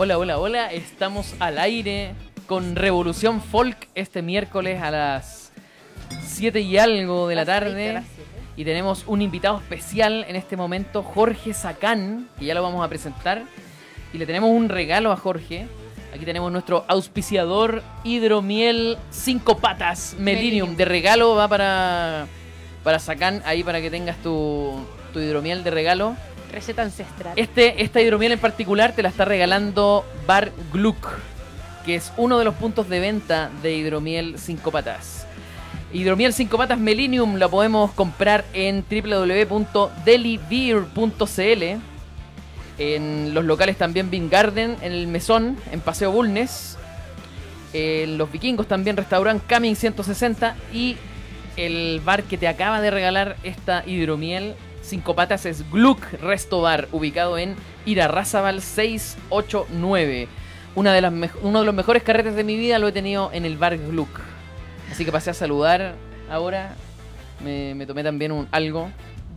Hola, hola, hola. Estamos al aire con Revolución Folk este miércoles a las 7 y algo de la tarde. Y tenemos un invitado especial en este momento, Jorge Sacán, que ya lo vamos a presentar. Y le tenemos un regalo a Jorge. Aquí tenemos nuestro auspiciador Hidromiel 5 patas Melinium. De regalo va para, para Sacán, ahí para que tengas tu, tu hidromiel de regalo. Receta ancestral. Este, esta hidromiel en particular te la está regalando Bar Gluck, que es uno de los puntos de venta de hidromiel 5 patas. Hidromiel 5 patas Melinium la podemos comprar en www.delibeer.cl. En los locales también Bean Garden, en el Mesón, en Paseo Bulnes. En los vikingos también restauran Camin 160 y el bar que te acaba de regalar esta hidromiel Cinco Patas es Gluck Resto Bar, ubicado en Irarrázaval 689. Una de las uno de los mejores carretes de mi vida lo he tenido en el bar Gluck. Así que pasé a saludar ahora. Me, tomé también un algo.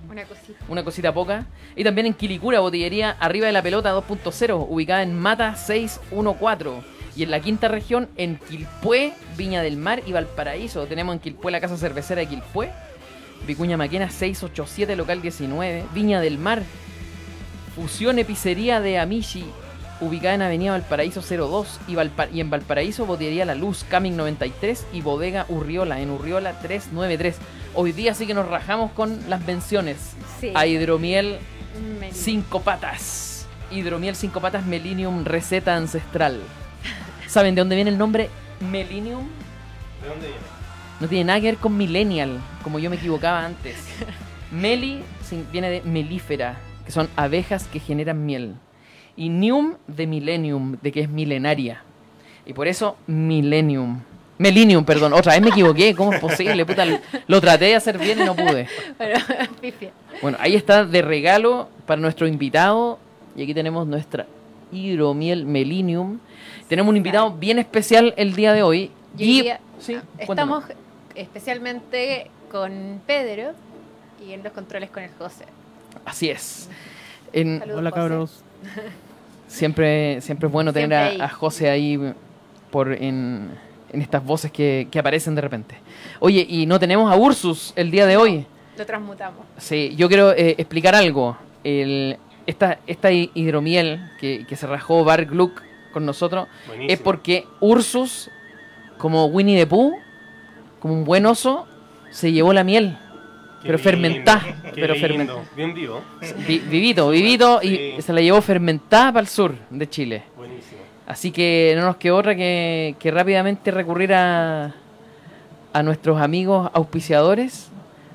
Una cosita. Una cosita poca. Y también en Quilicura, botillería Arriba de la Pelota 2.0, ubicada en Mata 614. Y en la quinta región, en Quilpué, Viña del Mar y Valparaíso. Tenemos en Quilpué la casa cervecera de Quilpué Vicuña Maquena 687, local 19. Viña del Mar. Fusión Epicería de Amishi, ubicada en Avenida Valparaíso 02 y, y en Valparaíso Botillería La Luz, Caming 93 y Bodega Urriola en Urriola 393. Hoy día sí que nos rajamos con las menciones a Hidromiel 5 patas. Hidromiel 5 patas Melinium receta ancestral. ¿Saben de dónde viene el nombre Melinium? ¿De dónde viene? No tiene nada que ver con millennial, como yo me equivocaba antes. Meli viene de melífera, que son abejas que generan miel. Y Nium de millennium, de que es milenaria. Y por eso millennium. Melinium, perdón. Otra vez me equivoqué. ¿Cómo es posible? Puta, lo traté de hacer bien y no pude. Bueno, ahí está de regalo para nuestro invitado. Y aquí tenemos nuestra hidromiel melinium. Tenemos un invitado bien especial el día de hoy. Y, sí, estamos especialmente con Pedro y en los controles con el José. Así es. Hola cabros. Siempre, siempre es bueno tener a, José ahí por en, estas voces que, aparecen de repente. Oye, y no tenemos a Ursus el día de hoy. Lo transmutamos. Sí, yo quiero eh, explicar algo. esta, esta hidromiel que, se rajó Bar Gluck con nosotros es porque Ursus, como Winnie the Pooh, como un buen oso, se llevó la miel. pero fermentada. Pero fermentada. Bien vivo. vivito, vivito. Y se la llevó fermentada para el sur de Chile. Buenísimo. Así que no nos quedó otra que, rápidamente recurrir a, a nuestros amigos auspiciadores.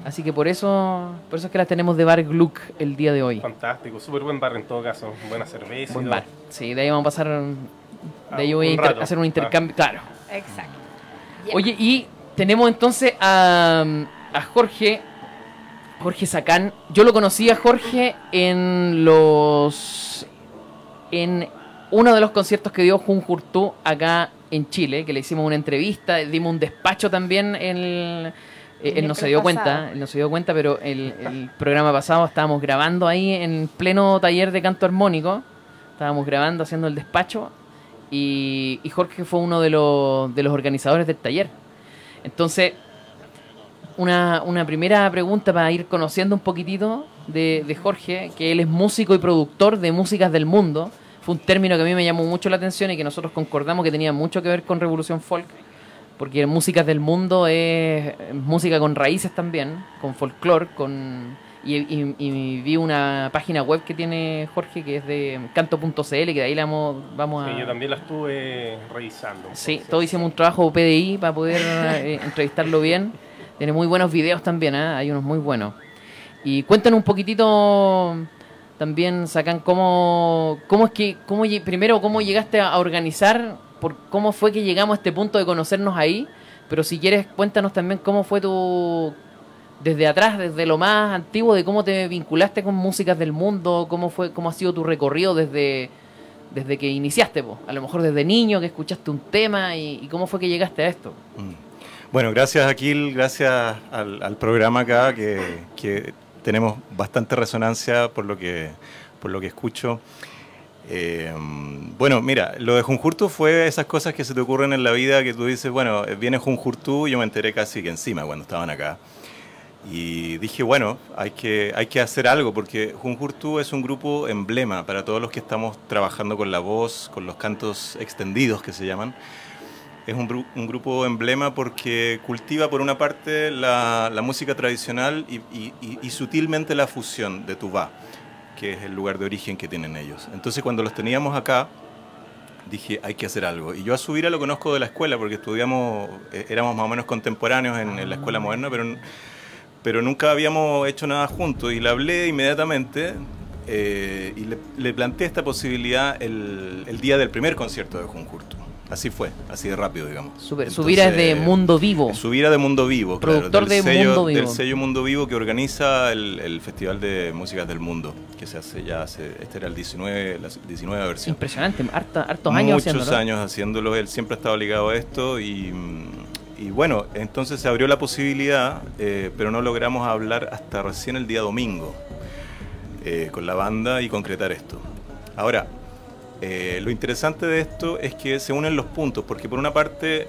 Así que por eso, por eso es que las tenemos de Bar Gluck el día de hoy. Fantástico, súper buen bar en todo caso, buena cerveza. Buen bar. Sí, de ahí vamos a pasar, de ahí voy a hacer un intercambio, claro. Exacto. Oye, y tenemos entonces a, Jorge, Jorge Sacán. Yo lo conocí a Jorge en los. en uno de los conciertos que dio Jun Hurtú acá en Chile, que le hicimos una entrevista, dimos un despacho también. En él no se dio cuenta, él no se dio cuenta, pero el, programa pasado estábamos grabando ahí en pleno taller de canto armónico. Estábamos grabando, haciendo el despacho. Y, y Jorge fue uno de los, de los organizadores del taller. Entonces, una, primera pregunta para ir conociendo un poquitito de, Jorge, que él es músico y productor de músicas del mundo. Fue un término que a mí me llamó mucho la atención y que nosotros concordamos que tenía mucho que ver con Revolución Folk, porque músicas del mundo es música con raíces también, con folclore, con y, vi una página web que tiene Jorge que es de canto.cl, que de ahí la vamos, vamos a... Sí, yo también la estuve revisando. Sí, todos hicimos un trabajo PDI para poder eh, entrevistarlo bien. Tiene muy buenos videos también, ¿eh? hay unos muy buenos. Y cuéntanos un poquitito también, Sacan, cómo, cómo es que, cómo, primero, cómo llegaste a organizar, por cómo fue que llegamos a este punto de conocernos ahí, pero si quieres, cuéntanos también cómo fue tu desde atrás, desde lo más antiguo, de cómo te vinculaste con músicas del mundo, cómo fue, cómo ha sido tu recorrido desde, desde que iniciaste, a lo mejor desde niño que escuchaste un tema y, cómo fue que llegaste a esto. Mm. Bueno, gracias Aquil, gracias al, programa acá, que, tenemos bastante resonancia por lo que, por lo que escucho. Eh, bueno, mira, lo de Junjurtu fue esas cosas que se te ocurren en la vida que tú dices, bueno, viene Junjurtu, yo me enteré casi que encima cuando estaban acá. Y dije, bueno, hay que, hay que hacer algo porque Junjurtu es un grupo emblema para todos los que estamos trabajando con la voz, con los cantos extendidos que se llaman. Es un, un grupo emblema porque cultiva por una parte la, la música tradicional y, y, y, sutilmente la fusión de tuba, que es el lugar de origen que tienen ellos. Entonces cuando los teníamos acá, dije, hay que hacer algo. Y yo a Subira lo conozco de la escuela porque estudiamos, eh, éramos más o menos contemporáneos en, en la escuela moderna, pero pero nunca habíamos hecho nada juntos y le hablé inmediatamente eh, y le, le, planteé esta posibilidad el, el, día del primer concierto de Junjurto. Así fue, así de rápido, digamos. Super. Subira es de Mundo Vivo. Subira de Mundo Vivo, Productor claro, de sello, Mundo Vivo. Del sello Mundo Vivo que organiza el, el, Festival de Músicas del Mundo, que se hace ya hace, este era el 19, la 19 versión. Impresionante, harta, hartos años Muchos haciéndolo. años haciéndolo, él siempre ha estado ligado a esto y y bueno, entonces se abrió la posibilidad, eh, pero no logramos hablar hasta recién el día domingo eh, con la banda y concretar esto. Ahora, eh, lo interesante de esto es que se unen los puntos, porque por una parte,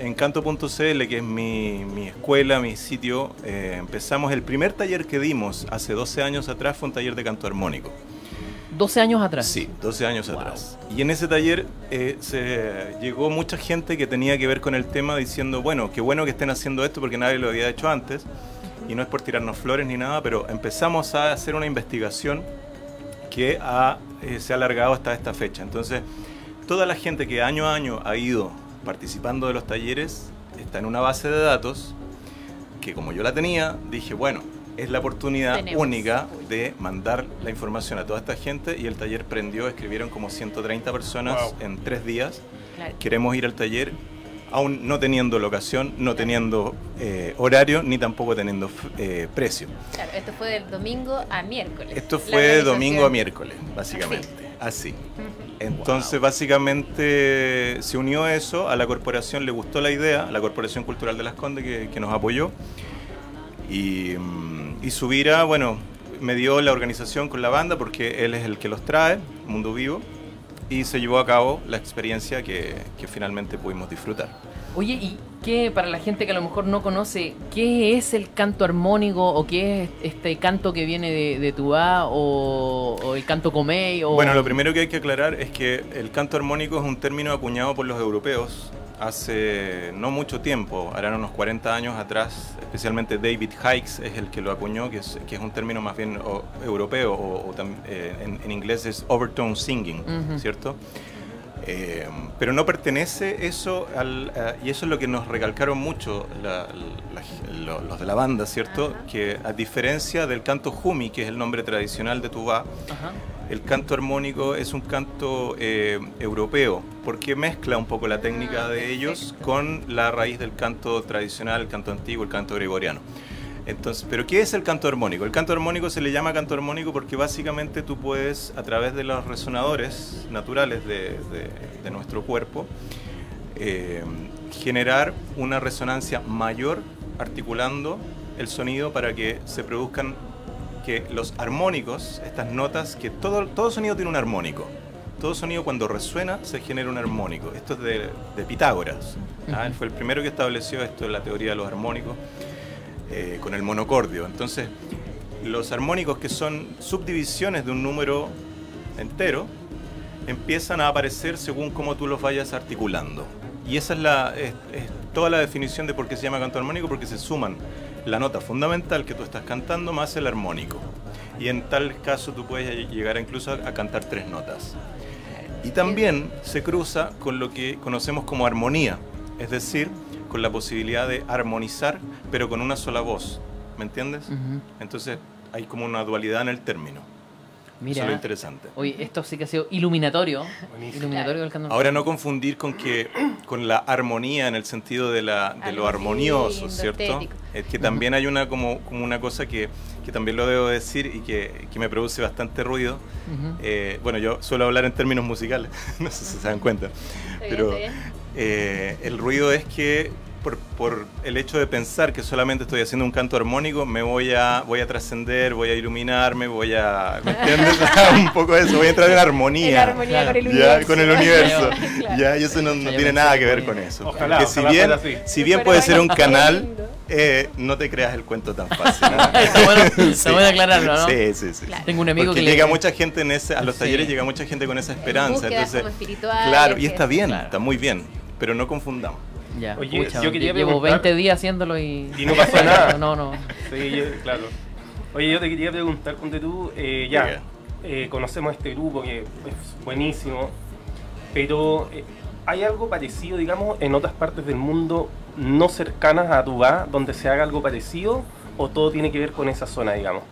en canto.cl, que es mi, mi, escuela, mi sitio, empezamos el primer taller que dimos hace 12 años atrás, fue un taller de canto armónico. 12 años atrás. Sí, 12 años wow. atrás. Y en ese taller eh, se llegó mucha gente que tenía que ver con el tema diciendo, bueno, qué bueno que estén haciendo esto porque nadie lo había hecho antes. Y no es por tirarnos flores ni nada, pero empezamos a hacer una investigación que ha, eh, se ha alargado hasta esta fecha. Entonces, toda la gente que año a año ha ido participando de los talleres está en una base de datos que como yo la tenía, dije, bueno, es la oportunidad Tenemos. única de mandar la información a toda esta gente y el taller prendió, escribieron como 130 personas wow. en tres días. Claro. Queremos ir al taller aún no teniendo locación, no claro. teniendo eh, horario, ni tampoco teniendo eh, precio. Claro, esto fue del domingo a miércoles. Esto fue de domingo a miércoles, básicamente. Así. Así. Entonces, wow. básicamente se unió eso, a la corporación le gustó la idea, a la Corporación Cultural de Las Condes que, que nos apoyó. Y, y Subira, bueno, me dio la organización con la banda porque él es el que los trae, Mundo Vivo, y se llevó a cabo la experiencia que, que finalmente pudimos disfrutar. Oye, ¿y qué, para la gente que a lo mejor no conoce, qué es el canto armónico o qué es este canto que viene de, de Tubá o, o, el canto comey? O... Bueno, lo primero que hay que aclarar es que el canto armónico es un término acuñado por los europeos hace no mucho tiempo, harán unos 40 años atrás, especialmente David Hikes es el que lo acuñó, que es, que es un término más bien o, europeo, o, o eh, en, en, inglés es overtone singing, uh -huh. ¿cierto? Eh, pero no pertenece eso al, uh, y eso es lo que nos recalcaron mucho la, la, la, los de la banda, ¿cierto? Uh -huh. Que a diferencia del canto Jumi, que es el nombre tradicional de Tubá, uh -huh. El canto armónico es un canto eh, europeo, porque mezcla un poco la técnica de ellos con la raíz del canto tradicional, el canto antiguo, el canto gregoriano. Entonces, ¿pero qué es el canto armónico? El canto armónico se le llama canto armónico porque básicamente tú puedes, a través de los resonadores naturales de, de, de nuestro cuerpo, eh, generar una resonancia mayor articulando el sonido para que se produzcan que los armónicos, estas notas, que todo, todo sonido tiene un armónico. Todo sonido cuando resuena se genera un armónico. Esto es de, de Pitágoras. ¿ah? Él fue el primero que estableció esto en la teoría de los armónicos eh, con el monocordio. Entonces, los armónicos que son subdivisiones de un número entero empiezan a aparecer según cómo tú los vayas articulando. Y esa es, la, es, es toda la definición de por qué se llama canto armónico, porque se suman la nota fundamental que tú estás cantando más el armónico. Y en tal caso tú puedes llegar incluso a cantar tres notas. Y también se cruza con lo que conocemos como armonía, es decir, con la posibilidad de armonizar, pero con una sola voz. ¿Me entiendes? Uh -huh. Entonces hay como una dualidad en el término. Mira, Eso es lo interesante. Oye, esto sí que ha sido iluminatorio. iluminatorio del canto. Ahora no confundir con que con la armonía en el sentido de, la, de lo armonioso, ¿cierto? Estético. Es que también hay una como, como una cosa que, que, también lo debo decir y que, que me produce bastante ruido. Uh -huh. eh, bueno, yo suelo hablar en términos musicales, no sé si se dan cuenta. Pero eh, el ruido es que por, por, el hecho de pensar que solamente estoy haciendo un canto armónico, me voy a, voy a trascender, voy a iluminarme, voy a. ¿Me entiendes? un poco de eso, voy a entrar en armonía. En armonía con el universo. Ya, con el universo. Ya, y eso no, no tiene nada que ver con eso. Ojalá, Porque si bien, si bien puede ser un canal, eh, no te creas el cuento tan fácil. ¿no? está, bueno, está bueno aclararlo, ¿no? Sí, sí, sí. Claro. Tengo un amigo Porque que llega le... mucha gente en ese, a los Sí. talleres llega mucha gente con esa esperanza. Entonces, como espirituales, claro, y está bien, Claro. está muy bien, pero no confundamos. Ya, Oye, pucha, yo quería llevo preguntar- 20 días haciéndolo y... Y no pasa nada. No, no. Sí, yo- claro. Oye, yo te quería preguntar, ponte tú, eh, ya, eh, conocemos este grupo que es buenísimo, pero eh, ¿hay algo parecido, digamos, en otras partes del mundo no cercanas a Tubá, donde se haga algo parecido, o todo tiene que ver con esa zona, digamos?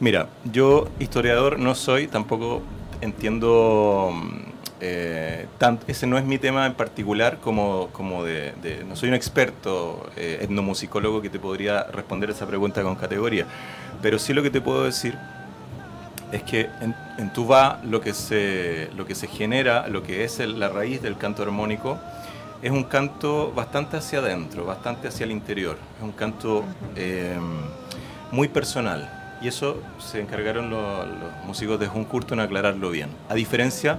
Mira, yo historiador no soy, tampoco entiendo, mm, eh, ese no es mi tema en particular como, como de, de- no soy un experto eh, etnomusicólogo que te podría responder esa pregunta con categoría, pero sí lo que te puedo decir es que en, en Tubá lo que, se, lo que se genera, lo que es el- la raíz del canto armónico, es un canto bastante hacia adentro, bastante hacia el interior. Es un canto eh, muy personal. Y eso se encargaron lo- los, músicos de Junkurto en aclararlo bien. A diferencia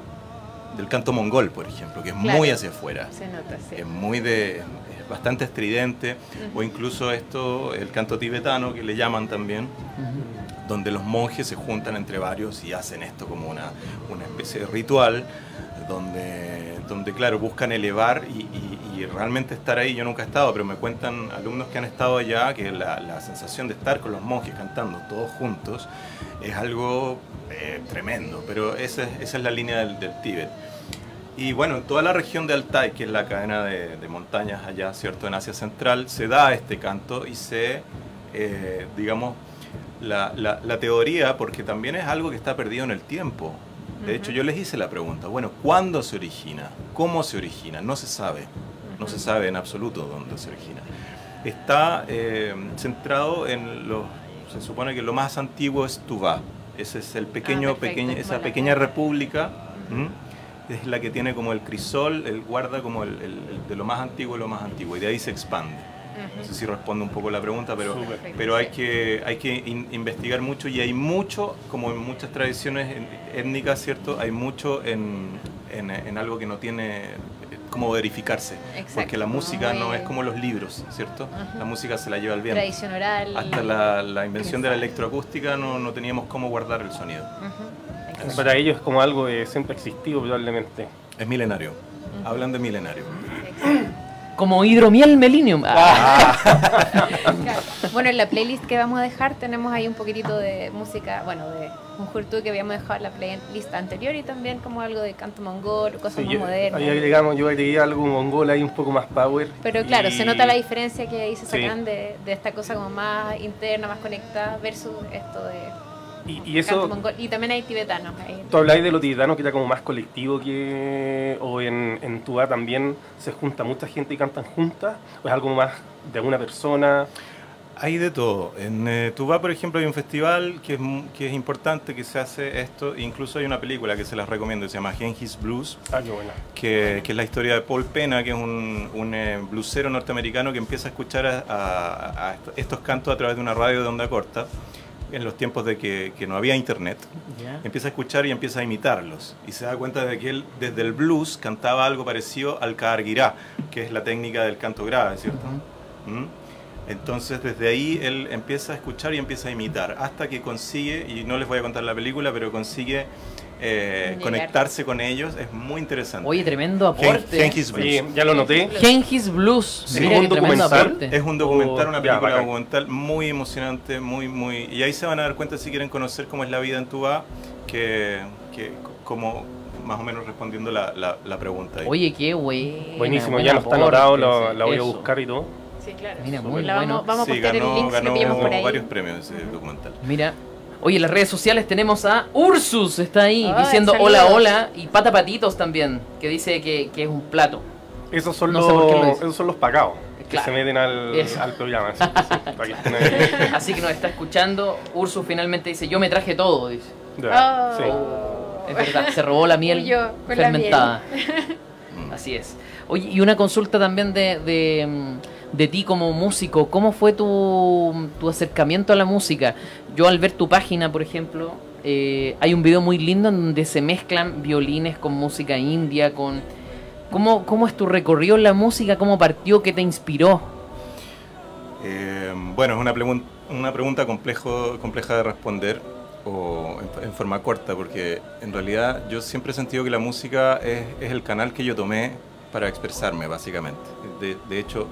del canto mongol, por ejemplo, que es Claro. muy hacia afuera. Se nota, sí. Es muy de. es bastante estridente. O incluso esto, el canto tibetano, que le llaman también donde los monjes se juntan entre varios y hacen esto como una, una especie de ritual, donde, donde claro, buscan elevar y, y- y realmente estar ahí. Yo nunca he estado, pero me cuentan alumnos que han estado allá que la, la sensación de estar con los monjes cantando todos juntos es algo eh, tremendo, pero esa, es- esa es la línea del, del Tíbet. Y bueno, en toda la región de Altai, que es la cadena de, de montañas allá, ¿cierto? En Asia Central, se da este canto y se, eh, digamos, la, la- la teoría, porque también es algo que está perdido en el tiempo. De hecho, yo les hice la pregunta, bueno, ¿cuándo se origina? ¿Cómo se origina? No se sabe. No se sabe en absoluto dónde se origina. Está eh, centrado en los... Se supone que lo más antiguo es Tuvá. Ese es el pequeño, Ah, pequeño, esa pequeña república. Es la que tiene como el crisol, el guarda como el, el- el de lo más antiguo de lo más antiguo. Y de ahí se expande. No sé si responde un poco la pregunta, pero, pero hay que, hay que in- investigar mucho y hay mucho, como en muchas tradiciones étnicas, ¿cierto? Hay mucho en, en- en algo que no tiene eh, cómo verificarse. Exacto, porque la como música no es como los libros, ¿cierto? Ajá. La música se la lleva el viento. Tradición oral. Hasta la, la invención de la electroacústica no, no teníamos cómo guardar el sonido. Para ellos es como algo que siempre ha existido probablemente. Es milenario. Hablan de milenario. Como hidromiel melinium. Ah, Claro. Bueno, en la playlist que vamos a dejar tenemos ahí un poquitito de música, bueno, de un jurtú que habíamos dejado en la playlist anterior y también como algo de canto mongol, cosas Sí, más yo, modernas. ahí agregamos, yo agregué algo mongol ahí un poco más power. Pero claro, y- se nota la diferencia que ahí se Sí. sacan de, de esta cosa como más interna, más conectada versus esto de Y, y eso, mongol. Y también hay tibetanos ahí. tú habláis de lo tibetano que era como más colectivo que. o en, en Tubá también se junta mucha gente y cantan juntas, o es algo más de una persona. Hay de todo. En eh, Tubá, por ejemplo, hay un festival que es, que es importante que se hace esto. Incluso hay una película que se las recomiendo, se llama Genghis Blues, Ah, qué buena. que, que es la historia de Paul Pena, que es un, un eh, blusero norteamericano que empieza a escuchar a, a- a est- estos cantos a través de una radio de onda corta, en los tiempos de que, que no había internet. Empieza a escuchar y empieza a imitarlos. Y se da cuenta de que él, desde el blues, cantaba algo parecido al kaargirá, que es la técnica del canto grave, ¿cierto? ¿Mm? Entonces desde ahí él empieza a escuchar y empieza a imitar, hasta que consigue, y no les voy a contar la película, pero consigue eh, conectarse con ellos, es muy interesante. Oye, tremendo Gen- aporte. Genghis Blues. Oye, ya lo noté. Gengis Blues. Sí, Mira un qué tremendo documental. Es un documental, Oh, una ya, película bacán. documental muy emocionante, muy, muy... Y ahí se van a dar cuenta si quieren conocer cómo es la vida en Tubá, que, que como más o menos respondiendo la, la, la pregunta. ahí. Oye, qué bueno. Buenísimo, ya no está anotado, lo- la voy a buscar y todo. Sí, claro. Mira, muy La bueno. vamos, vamos Sí, a postear el ganó, link que ganó por ahí. varios premios ese documental. Mira. Oye, en las redes sociales tenemos a Ursus, está ahí, Ay, diciendo saludos. hola, hola. Y Pata Patitos también, que dice que, que es un plato. Esos son, No lo los, dice. esos son los pagados que Claro. se meten al, al programa. que. Así que nos está escuchando. Ursus finalmente dice, yo me traje todo, dice. Ya, Oh. sí. Es verdad, se robó la miel yo, la fermentada. Así es. Oye, y una consulta también de, de, de ti como músico. ¿Cómo fue tu, tu acercamiento a la música? Yo al ver tu página, por ejemplo, eh, hay un video muy lindo en donde se mezclan violines con música india, con... ¿Cómo, ¿Cómo es tu recorrido en la música? ¿Cómo partió? ¿Qué te inspiró? Eh, bueno, es una, una pregunta complejo, compleja de responder o en, forma corta, porque en realidad yo siempre he sentido que la música es, es el canal que yo tomé para expresarme, básicamente. De, de hecho,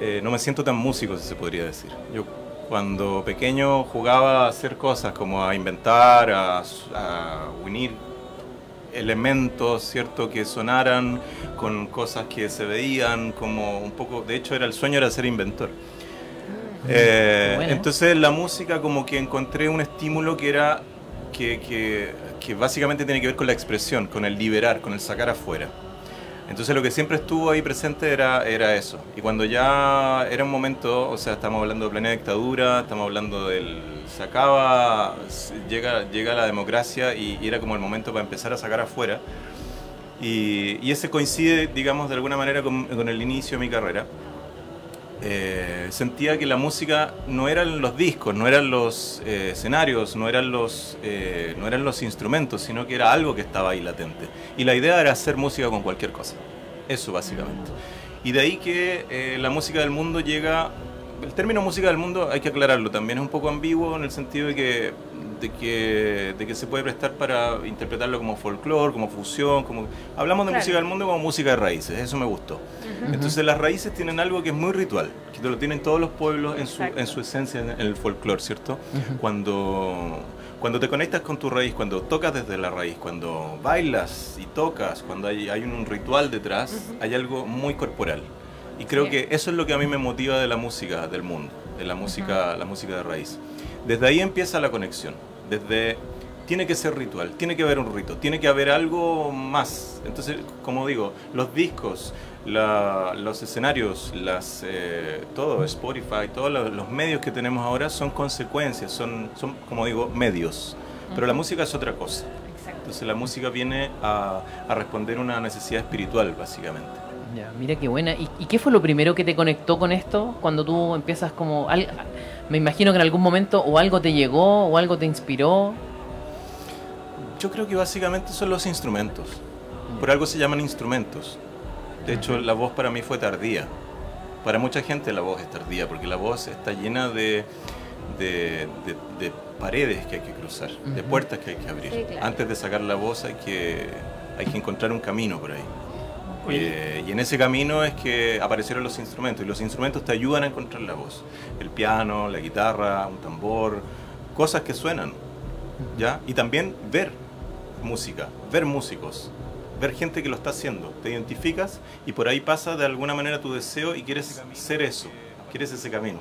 eh, no me siento tan músico, si se podría decir. Yo cuando pequeño jugaba a hacer cosas como a inventar, a, a unir elementos, ¿cierto? Que sonaran con cosas que se veían como un poco... De hecho, era el sueño era ser inventor. Eh, Bueno. Entonces la música como que encontré un estímulo que era que, que- que básicamente tiene que ver con la expresión, con el liberar, con el sacar afuera. Entonces lo que siempre estuvo ahí presente era, era eso. Y cuando ya era un momento, o sea, estamos hablando de plena dictadura, estamos hablando del... Se acaba, llega, llega la democracia y, y era como el momento para empezar a sacar afuera. Y, y ese coincide, digamos, de alguna manera con, con el inicio de mi carrera. Eh, sentía que la música no eran los discos, no eran los eh, escenarios, no eran los, eh, no eran los instrumentos, sino que era algo que estaba ahí latente. Y la idea era hacer música con cualquier cosa. Eso básicamente. Y de ahí que la música del mundo llega... El término música del mundo hay que aclararlo, también es un poco ambiguo en el sentido de que, de que, de que se puede prestar para interpretarlo como folclore, como fusión, como... Hablamos de Claro. música del mundo como música de raíces, eso me gustó. Entonces las raíces tienen algo que es muy ritual, que lo tienen todos los pueblos en su, en su esencia, en el folclore, ¿cierto? Cuando, cuando te conectas con tu raíz, cuando tocas desde la raíz, cuando bailas y tocas, cuando hay, hay un ritual detrás, hay algo muy corporal. Y creo que eso es lo que a mí me motiva de la música del mundo, de la música, la música de raíz. Desde ahí empieza la conexión. Desde tiene que ser ritual, tiene que haber un rito, tiene que haber algo más. Entonces, como digo, los discos, la- los escenarios, las, eh, todo, Spotify, todos los, los medios que tenemos ahora son consecuencias, son, son como digo, medios. Pero la música es otra cosa. Entonces la música viene a, a responder una necesidad espiritual, básicamente. Ya, mira qué buena. ¿Y, y qué fue lo primero que te conectó con esto? Cuando tú empiezas como... al- me imagino que en algún momento o algo te llegó o algo te inspiró. Yo creo que básicamente son los instrumentos. Por algo se llaman instrumentos. De hecho, la voz para mí fue tardía. Para mucha gente la voz es tardía, porque la voz está llena de, de, de- de paredes que hay que cruzar, de Ujú. puertas que hay que abrir. Sí, claro. Antes de sacar la voz hay que, hay que encontrar un camino por ahí. Eh, y en ese camino es que aparecieron los instrumentos, y los instrumentos te ayudan a encontrar la voz. El piano, la guitarra, un tambor, cosas que suenan. ¿ya? Y también ver música, ver músicos, ver gente que lo está haciendo. Te identificas y por ahí pasa de alguna manera tu deseo y quieres ser eso, quieres ese camino.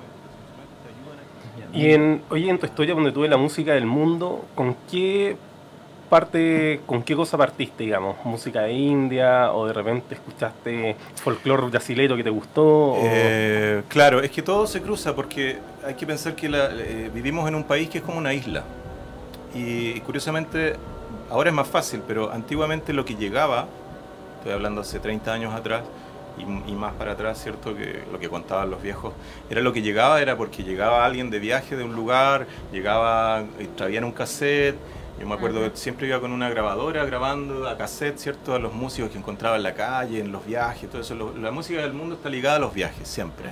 Y en, oye, en tu historia donde tuve la música del mundo, ¿con qué parte, con qué cosa partiste, digamos? ¿Música de India o de repente escuchaste folclore brasilero que te gustó? Eh, claro, es que todo se cruza porque hay que pensar que la- eh, vivimos en un país que es como una isla. Y, curiosamente, ahora es más fácil, pero antiguamente lo que llegaba, estoy hablando hace 30 años atrás y, y más para atrás, ¿cierto? Que lo que contaban los viejos, era lo que llegaba, era porque llegaba alguien de viaje de un lugar, llegaba y traían un cassette. Yo me acuerdo que siempre iba con una grabadora grabando a cassette, ¿cierto? A los músicos que encontraba en la calle, en los viajes, todo eso. Lo- la música del mundo está ligada a los viajes, siempre,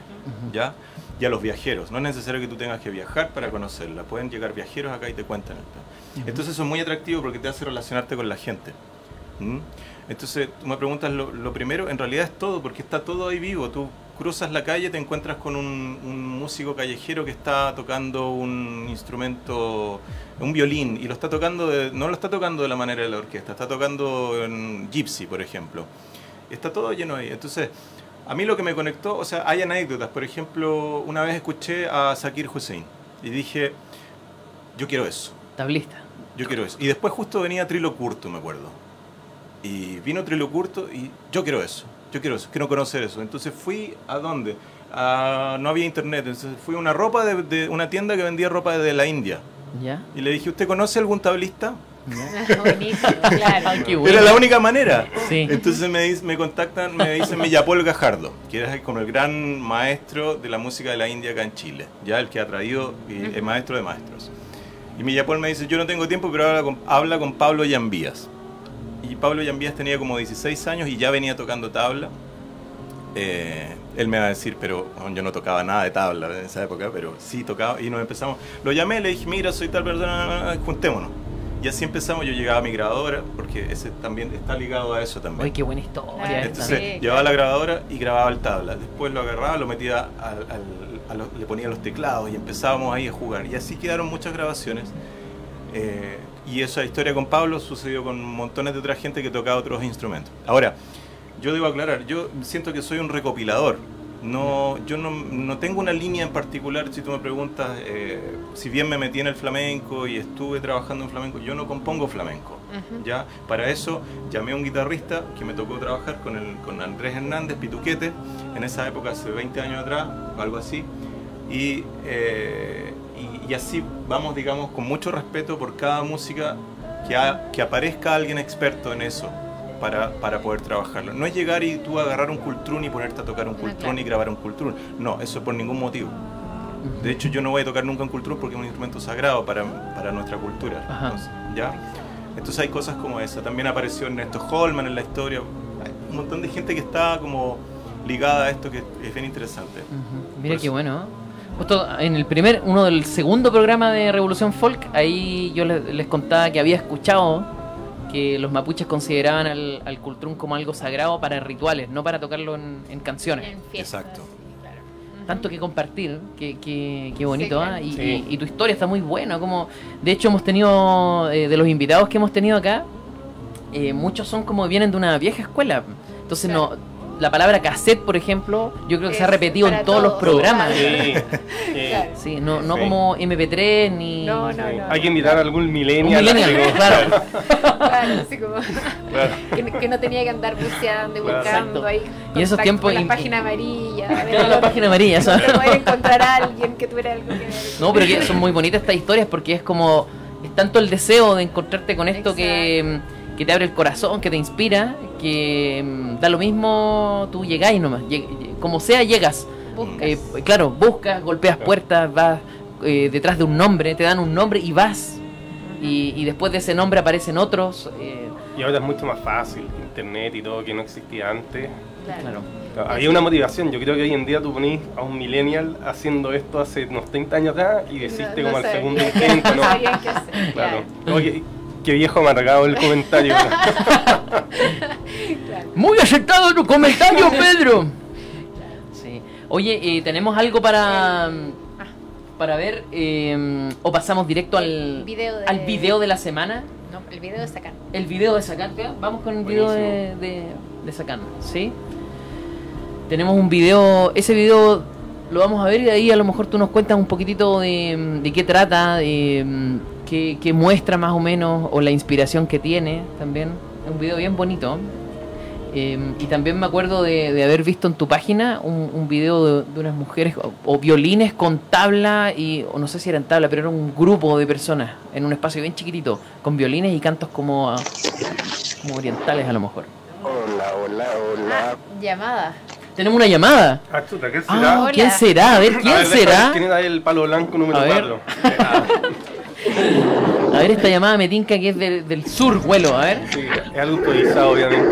¿ya? Y a los viajeros. No es necesario que tú tengas que viajar para conocerla. Pueden llegar viajeros acá y te cuentan. Entonces eso es muy atractivo porque te hace relacionarte con la gente. ¿Mm? Entonces, tú me preguntas lo, lo primero, en realidad es todo, porque está todo ahí vivo. Tú cruzas la calle, te encuentras con un, un músico callejero que está tocando un instrumento, un violín, y lo está tocando, de- no lo está tocando de la manera de la orquesta, está tocando en gypsy, por ejemplo. Está todo lleno ahí. Entonces, a mí lo que me conectó, o sea, hay anécdotas. Por ejemplo, una vez escuché a Zakir Hussein y dije, yo quiero eso. Tablista. Yo quiero eso. Y después justo venía Trilo Curto, me acuerdo. Y vino Trilo Curto y yo quiero eso. Yo quiero eso. Quiero conocer eso. Entonces fui a dónde? A- no había internet. Entonces fui a una ropa de, de una tienda que vendía ropa de la India. ¿Ya? Y le dije, ¿usted conoce algún tablista? Buenísimo, claro. Era la única manera. Sí. Entonces me, me contactan, me dicen Millapol Gajardo, que era como el gran maestro de la música de la India acá en Chile, ya el que ha traído, y el maestro de maestros. Y Millapol me dice, yo no tengo tiempo, pero habla con, habla con Pablo Yambías. Y Pablo Yambías tenía como 16 años y ya venía tocando tabla. Eh, él me va a decir, pero bueno, yo no tocaba nada de tabla en esa época, pero sí tocaba. Y nos empezamos. Lo llamé, le dije, mira, soy tal persona, juntémonos. Y así empezamos. Yo llegaba a mi grabadora, porque ese también está ligado a eso también. Ay, qué buena historia. Entonces Sí, llevaba claro. la grabadora y grababa el tabla. Después lo agarraba, lo metía al, al- a los- le ponía los teclados y empezábamos ahí a jugar. Y así quedaron muchas grabaciones. Eh, y esa historia con Pablo sucedió con montones de otra gente que tocaba otros instrumentos. Ahora, yo debo aclarar, yo siento que soy un recopilador. No, yo no, no tengo una línea en particular, si tú me preguntas, eh, si bien me metí en el flamenco y estuve trabajando en flamenco, yo no compongo flamenco. Ujú. ¿ya? Para eso llamé a un guitarrista que me tocó trabajar con, el, con Andrés Hernández Pituquete, en esa época, hace 20 años atrás, algo así, y, eh, y, así vamos, digamos, con mucho respeto por cada música que, ha- que aparezca alguien experto en eso. Para, para poder trabajarlo. No es llegar y tú agarrar un cultrún y ponerte a tocar un Ah, cultrún y grabar un cultrún. No, eso por ningún motivo. De hecho, yo no voy a tocar nunca un cultrún porque es un instrumento sagrado para, para nuestra cultura. Entonces, ¿ya? Entonces hay cosas como esa. También apareció Ernesto Holman en la historia. Hay un montón de gente que está como ligada a esto que es bien interesante. Ujú. Mira Por qué bueno. Justo en el primer, uno del segundo programa de Revolución Folk, ahí yo les, les contaba que había escuchado que los mapuches consideraban al, al cultrún como algo sagrado para rituales, no para tocarlo en, en canciones. En fiestas, Exacto. sí, claro. Ujú. Tanto que compartir, que, que, que bonito, Sí, ¿ah? y, Sí. y- y tu historia está muy buena. Como, de hecho, hemos tenido, eh, de los invitados que hemos tenido acá, eh, muchos son como vienen de una vieja escuela. Entonces, Claro. no la palabra cassette, por ejemplo, yo creo que se ha Es repetido en para todos los todos. programas. Sí, sí. Claro. Sí, no, no Sí. como MP3 ni. No, no, no. Hay que invitar a algún Un millennial. millennial, claro. Claro, así como Claro. que, que no tenía que andar buceando y buscando Exacto. ahí. Y esos tiempos con la página amarilla. Claro, la página amarilla, ¿sabes? poder encontrar a alguien que tuviera algo que ver. No, pero que son muy bonitas estas historias porque es como. Es tanto el deseo de encontrarte con esto que, que te abre el corazón, que te inspira, que mm, da lo mismo, tú llegáis nomás. lleg- como sea, llegas. Buscas. Eh, claro, buscas, golpeas puertas, vas eh, detrás de un nombre, te dan un nombre y vas. Y, y después de ese nombre aparecen otros. eh, Y ahora es mucho más fácil, internet y todo que no existía antes. claro. Había una motivación, yo creo que hoy en día tú ponís a un millennial haciendo esto hace unos 30 años atrás y desiste No- no como al segundo intento, ¿no? Claro. Claro. Oye, qué viejo amargado el comentario. claro. Muy acertado tu comentario, Pedro. Sí. Oye, eh, tenemos algo para para ver eh, o pasamos directo al video de- al video de la semana. No, el video de sacar. El video de Sacan, vamos con el video de, de, de Sacan, ¿sí? Tenemos un video, ese video lo vamos a ver y de ahí a lo mejor tú nos cuentas un poquitito de, de qué trata, de qué, qué muestra más o menos, o la inspiración que tiene también. Es un video bien bonito. Eh, y también me acuerdo de, de haber visto en tu página un, un video de, de unas mujeres o, o violines con tabla y o no sé si eran tabla, pero era un grupo de personas en un espacio bien chiquitito con violines y cantos como, ah, como orientales a lo mejor. Hola, hola, hola. Ah, llamada. Tenemos una llamada. Ah, chuta, ¿qué será? Ah. ¿quién será? A ver, A ¿quién ver, déjame será? ver ¿Quién era el palo blanco número A ver. 4? A ver, esta llamada me tinca que es del, del sur, vuelo, a ver. Sí, es algo improvisado, obviamente.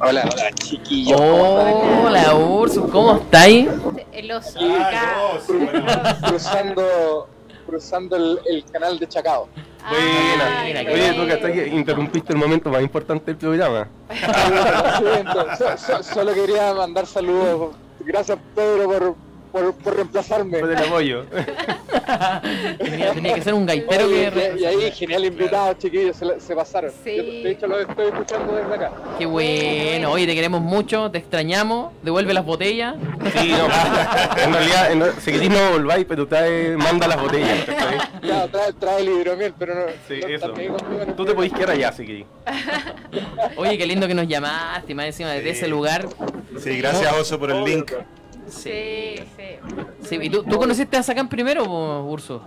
Hola, hola, chiquillos. ¿cómo están? Hola, Ursus, ¿cómo estáis? El oso. Ah, acá. Cruzando, cruzando el, el canal de Chacao. Ah, Mira, qué Oye, tú que hasta que interrumpiste el momento más importante del programa. So- so- solo quería mandar saludos. Gracias, Pedro, por, por, por reemplazarme. Por el apoyo. Tenía, tenía que ser un gaitero Oye, que... y, ahí, genial invitado, chiquillos, se, pasaron. Sí. Yo, de hecho, lo estoy escuchando desde acá. Qué bueno, oye, te queremos mucho, te extrañamos, devuelve las botellas. Sí, no. En realidad, en- si querés no volváis, pero trae, manda las botellas. Claro, trae, trae el hidromiel, pero no. Sí, no eso. Tú te podís quedar allá si querés. Oye, qué lindo que nos llamaste, más encima desde Sí. ese lugar. Sí, gracias Oso por el link. Sí, sí. Sí, ¿y tú, tú conociste a Sakan primero, Urso?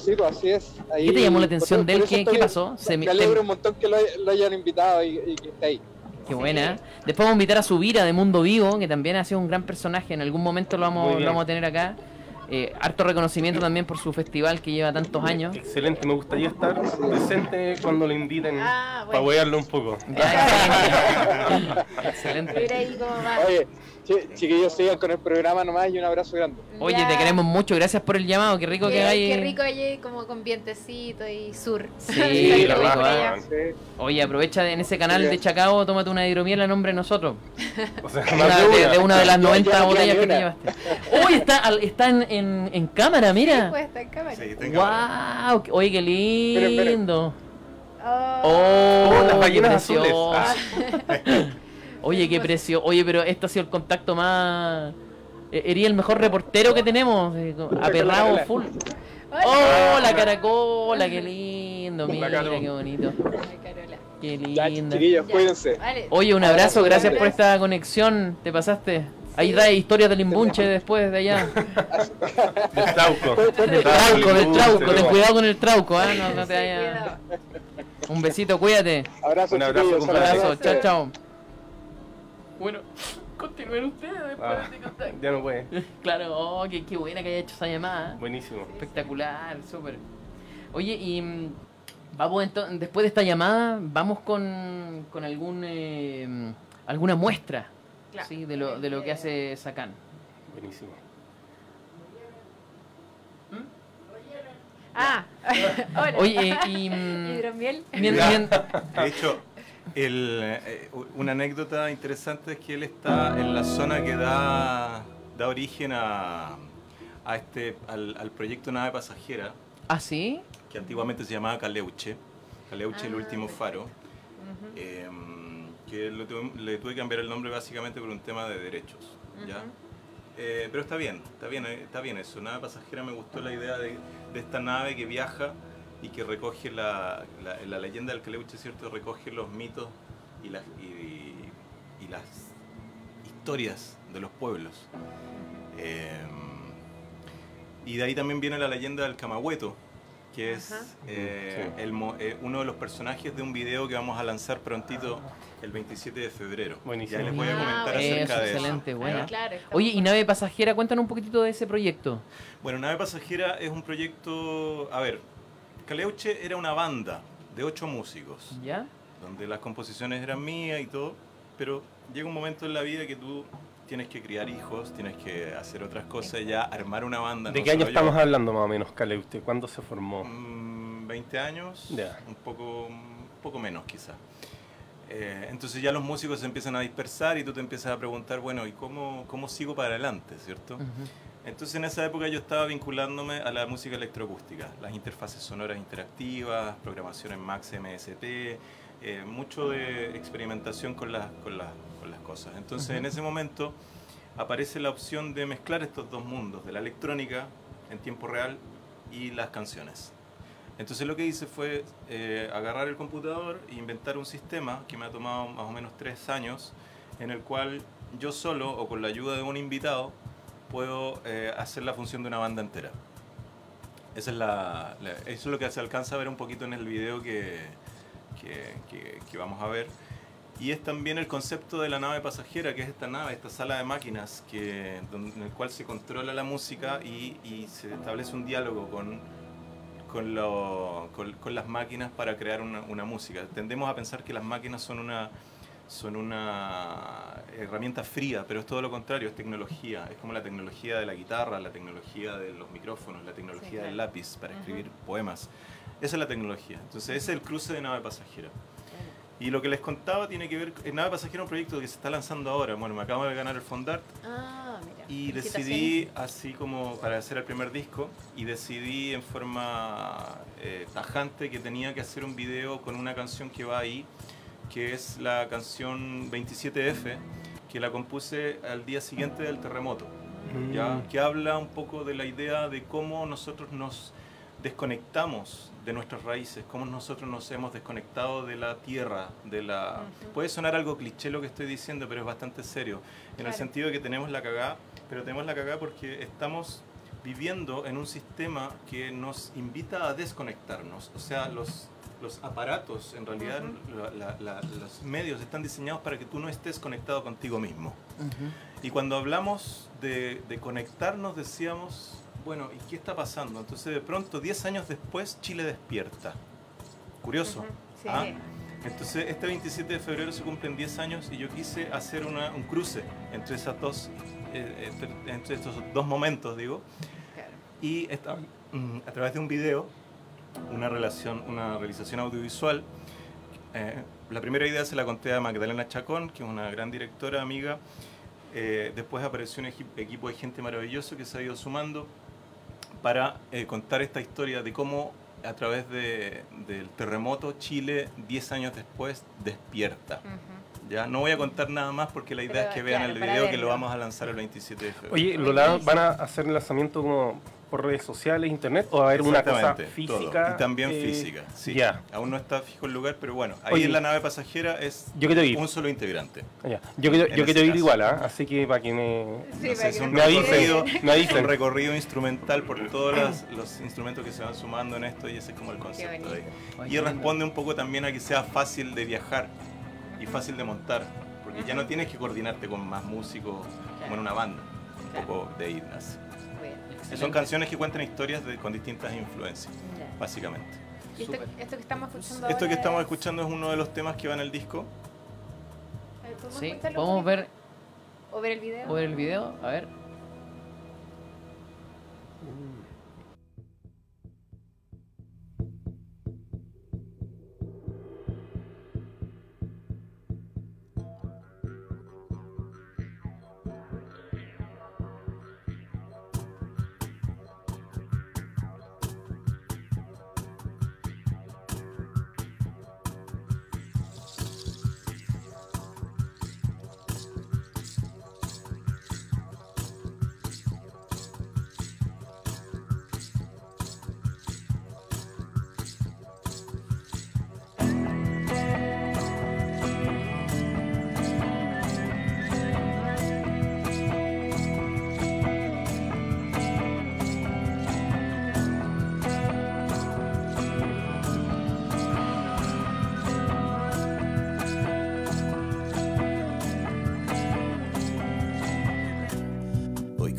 Sí, pues así es. Ahí- ¿Qué te llamó la atención por- de él? ¿Qué- qué pasó? Se me- alegro un montón que lo, lo hayan invitado y, y que esté ahí. Qué buena. Después vamos a invitar a Subira de Mundo Vivo, que también ha sido un gran personaje. En algún momento lo vamos, lo vamos a tener acá. Eh, harto reconocimiento también por su festival que lleva tantos años. Excelente, me gustaría estar presente cuando lo inviten Ah, para bueno. huearlo un poco. Ya, excelente. Mira ahí cómo va. Oye, chiquillos, sigan con el programa nomás y un abrazo grande. Oye, Ya. te queremos mucho. Gracias por el llamado. Qué rico Qué, que hay. qué rico allí como con vientecito y sur. Sí, la rico. Sí. Oye, aprovecha en ese canal de Chacao, tómate una hidromiel a nombre de nosotros. O sea, Una de, de de una de las Ya, 90 ya, ya, botellas que te una. llevaste. Oye, está, está en, en, en cámara, mira. Pues está en cámara. Sí, tenga- Wow, oye, qué Espera, espera. lindo. Oh, Oh, Oh, las ballenas azules. precioso. Ah. Oye, qué precio. Oye, pero esto ha sido el contacto más. eh, Ería el mejor reportero que tenemos. eh, Aperrado full. Hola. Oh, la caracola, qué lindo. Mira, qué bonito. Qué lindo. chiquillos, cuídense. Oye, un abrazo, gracias por esta conexión. ¿Te pasaste? Ahí da historias del imbunche después de allá. Del trauco. Del trauco, del trauco. Ten cuidado con el trauco, ¿ah? No, no te Sí, vaya. cuidado. Un besito, cuídate. Abrazo, Un abrazo. Un abrazo, chao, chao. Bueno, continúen ustedes después Ah, de este contacto. ya no puede. Claro, oh, qué, qué buena que haya hecho esa llamada. Buenísimo. Espectacular, súper. Oye, y mm, vamos entonces, después de esta llamada, vamos con, con algún eh, alguna muestra Claro. ¿sí? de, lo, de lo que hace Sakan. Buenísimo. Ah, hola. Oye, y mm, Hidromiel. mien- mien- De hecho, el, eh, una anécdota interesante es que él está en la zona que da, da origen a, a este, al, al proyecto Nave Pasajera, ¿Ah, sí? que antiguamente se llamaba Caleuche. Caleuche, el Ah, último perfecto. faro. eh, que lo tuve- le tuve que cambiar el nombre básicamente por un tema de derechos. Eh, pero está bien, está bien, eh, está bien eso. Nave pasajera me gustó la idea de, de esta nave que viaja y que recoge la, la, la leyenda del Caleuche, ¿cierto? Recoge los mitos y las, y, y las historias de los pueblos. Eh, y de ahí también viene la leyenda del Camahueto, que es eh, Sí. el mo- eh, uno de los personajes de un video que vamos a lanzar prontito el 27 de febrero. Buenísimo. Ya les voy a Ah, comentar bueno. acerca Eso, de eso. excelente. Ah, claro, Oye, y nave pasajera, cuéntanos un poquitito de ese proyecto. Bueno, Nave Pasajera es un proyecto. A ver, Caleuche era una banda de ocho músicos, ¿Ya? donde las composiciones eran mías y todo, pero llega un momento en la vida que tú tienes que criar hijos, tienes que hacer otras cosas, ya armar una banda. ¿De no qué año yo. estamos hablando más o menos, Cale? ¿Usted cuándo se formó? Mm, 20 años, Ya. un poco, un poco menos quizás. Eh, entonces ya los músicos se empiezan a dispersar y tú te empiezas a preguntar, bueno, ¿y cómo, cómo sigo para adelante, cierto? Entonces en esa época yo estaba vinculándome a la música electroacústica, las interfaces sonoras interactivas, programación en Max MST, eh, mucho de experimentación con, las con, las con las cosas. Entonces en ese momento aparece la opción de mezclar estos dos mundos, de la electrónica en tiempo real y las canciones. Entonces lo que hice fue eh, agarrar el computador e inventar un sistema que me ha tomado más o menos tres años, en el cual yo solo o con la ayuda de un invitado puedo eh, hacer la función de una banda entera. Esa es la, la- eso es lo que se alcanza a ver un poquito en el video que, que, que- que vamos a ver. Y es también el concepto de la nave pasajera, que es esta nave, esta sala de máquinas, que, en el cual se controla la música y, y se establece un diálogo con, con, lo- con- con las máquinas para crear una, una música. Tendemos a pensar que las máquinas son una, son una herramienta fría, pero es todo lo contrario, es tecnología. Es como la tecnología de la guitarra, la tecnología de los micrófonos, la tecnología claro. del lápiz para escribir poemas. Esa es la tecnología. Entonces, ese es el cruce de nave pasajera. Y lo que les contaba tiene que ver, eh, Nave Pasajera es un proyecto que se está lanzando ahora. Bueno, me acabo de ganar el Fondart Ah, mira. y decidí, así como para hacer el primer disco, y decidí en forma eh, tajante que tenía que hacer un video con una canción que va ahí, que es la canción 27F, que la compuse al día siguiente del terremoto, Mm. ¿ya? que habla un poco de la idea de cómo nosotros nos desconectamos de nuestras raíces, cómo nosotros nos hemos desconectado de la tierra, de la... Puede sonar algo cliché lo que estoy diciendo, pero es bastante serio, en el Claro. sentido de que tenemos la cagada, pero tenemos la cagada porque estamos viviendo en un sistema que nos invita a desconectarnos, o sea, los, los aparatos, en realidad la- la- la- los medios están diseñados para que tú no estés conectado contigo mismo. Y cuando hablamos de, de conectarnos decíamos, bueno, ¿y qué está pasando? Entonces de pronto, 10 años después, Chile despierta. Curioso. Sí. ¿ah? Entonces este 27 de febrero se cumplen 10 años y yo quise hacer una- un cruce entre, esas dos, eh, entre, entre estos dos momentos, digo. Claro. Y esta- mm, a través de un video, una, relación, una realización audiovisual, eh, la primera idea se la conté a Magdalena Chacón, que es una gran directora, amiga. Eh, después apareció un equi- equipo de gente maravilloso que se ha ido sumando para eh, contar esta historia de cómo a través de- del terremoto Chile, 10 años después, despierta. Ya no voy a contar nada más porque la idea Pero, es que vean claro, el video que lo vamos a lanzar el 27 de febrero. Oye, ¿lo la- van a hacer el lanzamiento como por redes sociales, internet, o va a haber una cosa Exactamente, todo. física? Y también eh, física, sí. Ya, Aún no está fijo el lugar, pero bueno, ahí Oye, en la nave pasajera es yo quiero ir. un solo integrante. ya. Yo quiero, yo quiero ir igual, ¿ah? así que para que me... Sí, No sé, para es que un Me avisen, recorrido, me avisen. un recorrido instrumental por todos las- los instrumentos que se van sumando en esto y ese es como el concepto de ahí. Y responde un poco también a que sea fácil de viajar y fácil de montar, porque ya no tienes que coordinarte con más músicos como en una banda, un poco de ir Son canciones que cuentan historias de- con distintas influencias, básicamente. ¿Y esto, que estamos escuchando Esto que estamos es- escuchando es uno de los temas que va en el disco. ¿podemos Sí, podemos ver, ¿O ver el video? o ver el video, a ver.